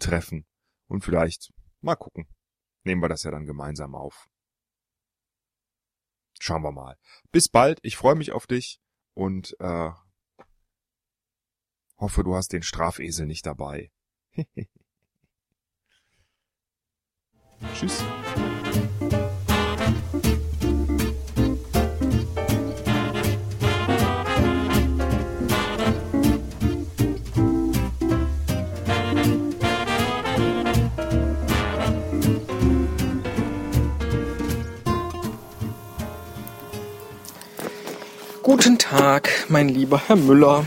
treffen und vielleicht mal gucken. Nehmen wir das ja dann gemeinsam auf. Schauen wir mal. Bis bald. Ich freue mich auf dich und äh, hoffe, du hast den Strafesel nicht dabei. Tschüss. Guten Tag, mein lieber Herr Müller.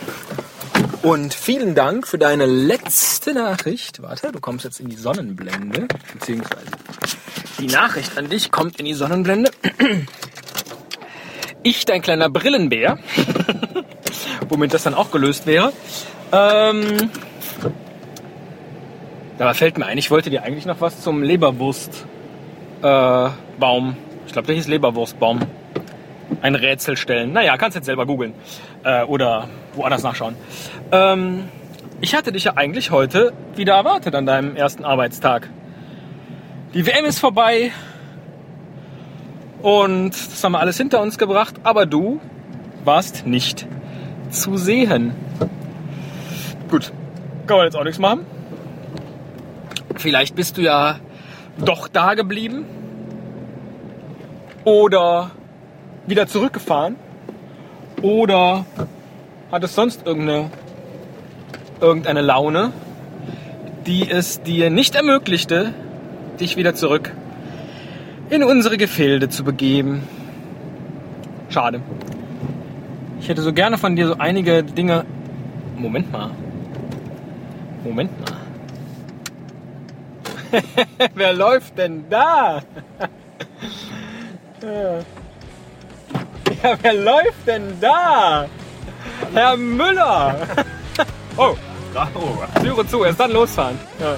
Und vielen Dank für deine letzte Nachricht. Warte, du kommst jetzt in die Sonnenblende. Beziehungsweise die Nachricht an dich kommt in die Sonnenblende. Ich, dein kleiner Brillenbär. Womit das dann auch gelöst wäre. Ähm, dabei fällt mir ein, ich wollte dir eigentlich noch was zum Leberwurstbaum. Äh, ich glaube, der hieß Leberwurstbaum ein Rätsel stellen. Naja, kannst jetzt selber googeln äh, oder woanders nachschauen. Ähm, ich hatte dich ja eigentlich heute wieder erwartet an deinem ersten Arbeitstag. Die WM ist vorbei und das haben wir alles hinter uns gebracht, aber du warst nicht zu sehen. Gut, kann man jetzt auch nichts machen. Vielleicht bist du ja doch da geblieben. Oder wieder zurückgefahren? Oder hat es sonst irgendeine, irgendeine Laune, die es dir nicht ermöglichte, dich wieder zurück in unsere Gefilde zu begeben? Schade. Ich hätte so gerne von dir so einige Dinge. Moment mal. Moment mal. Wer läuft denn da? ja. Ja, wer läuft denn da? Herr Müller! Oh, Türe zu, erst dann losfahren. Ja.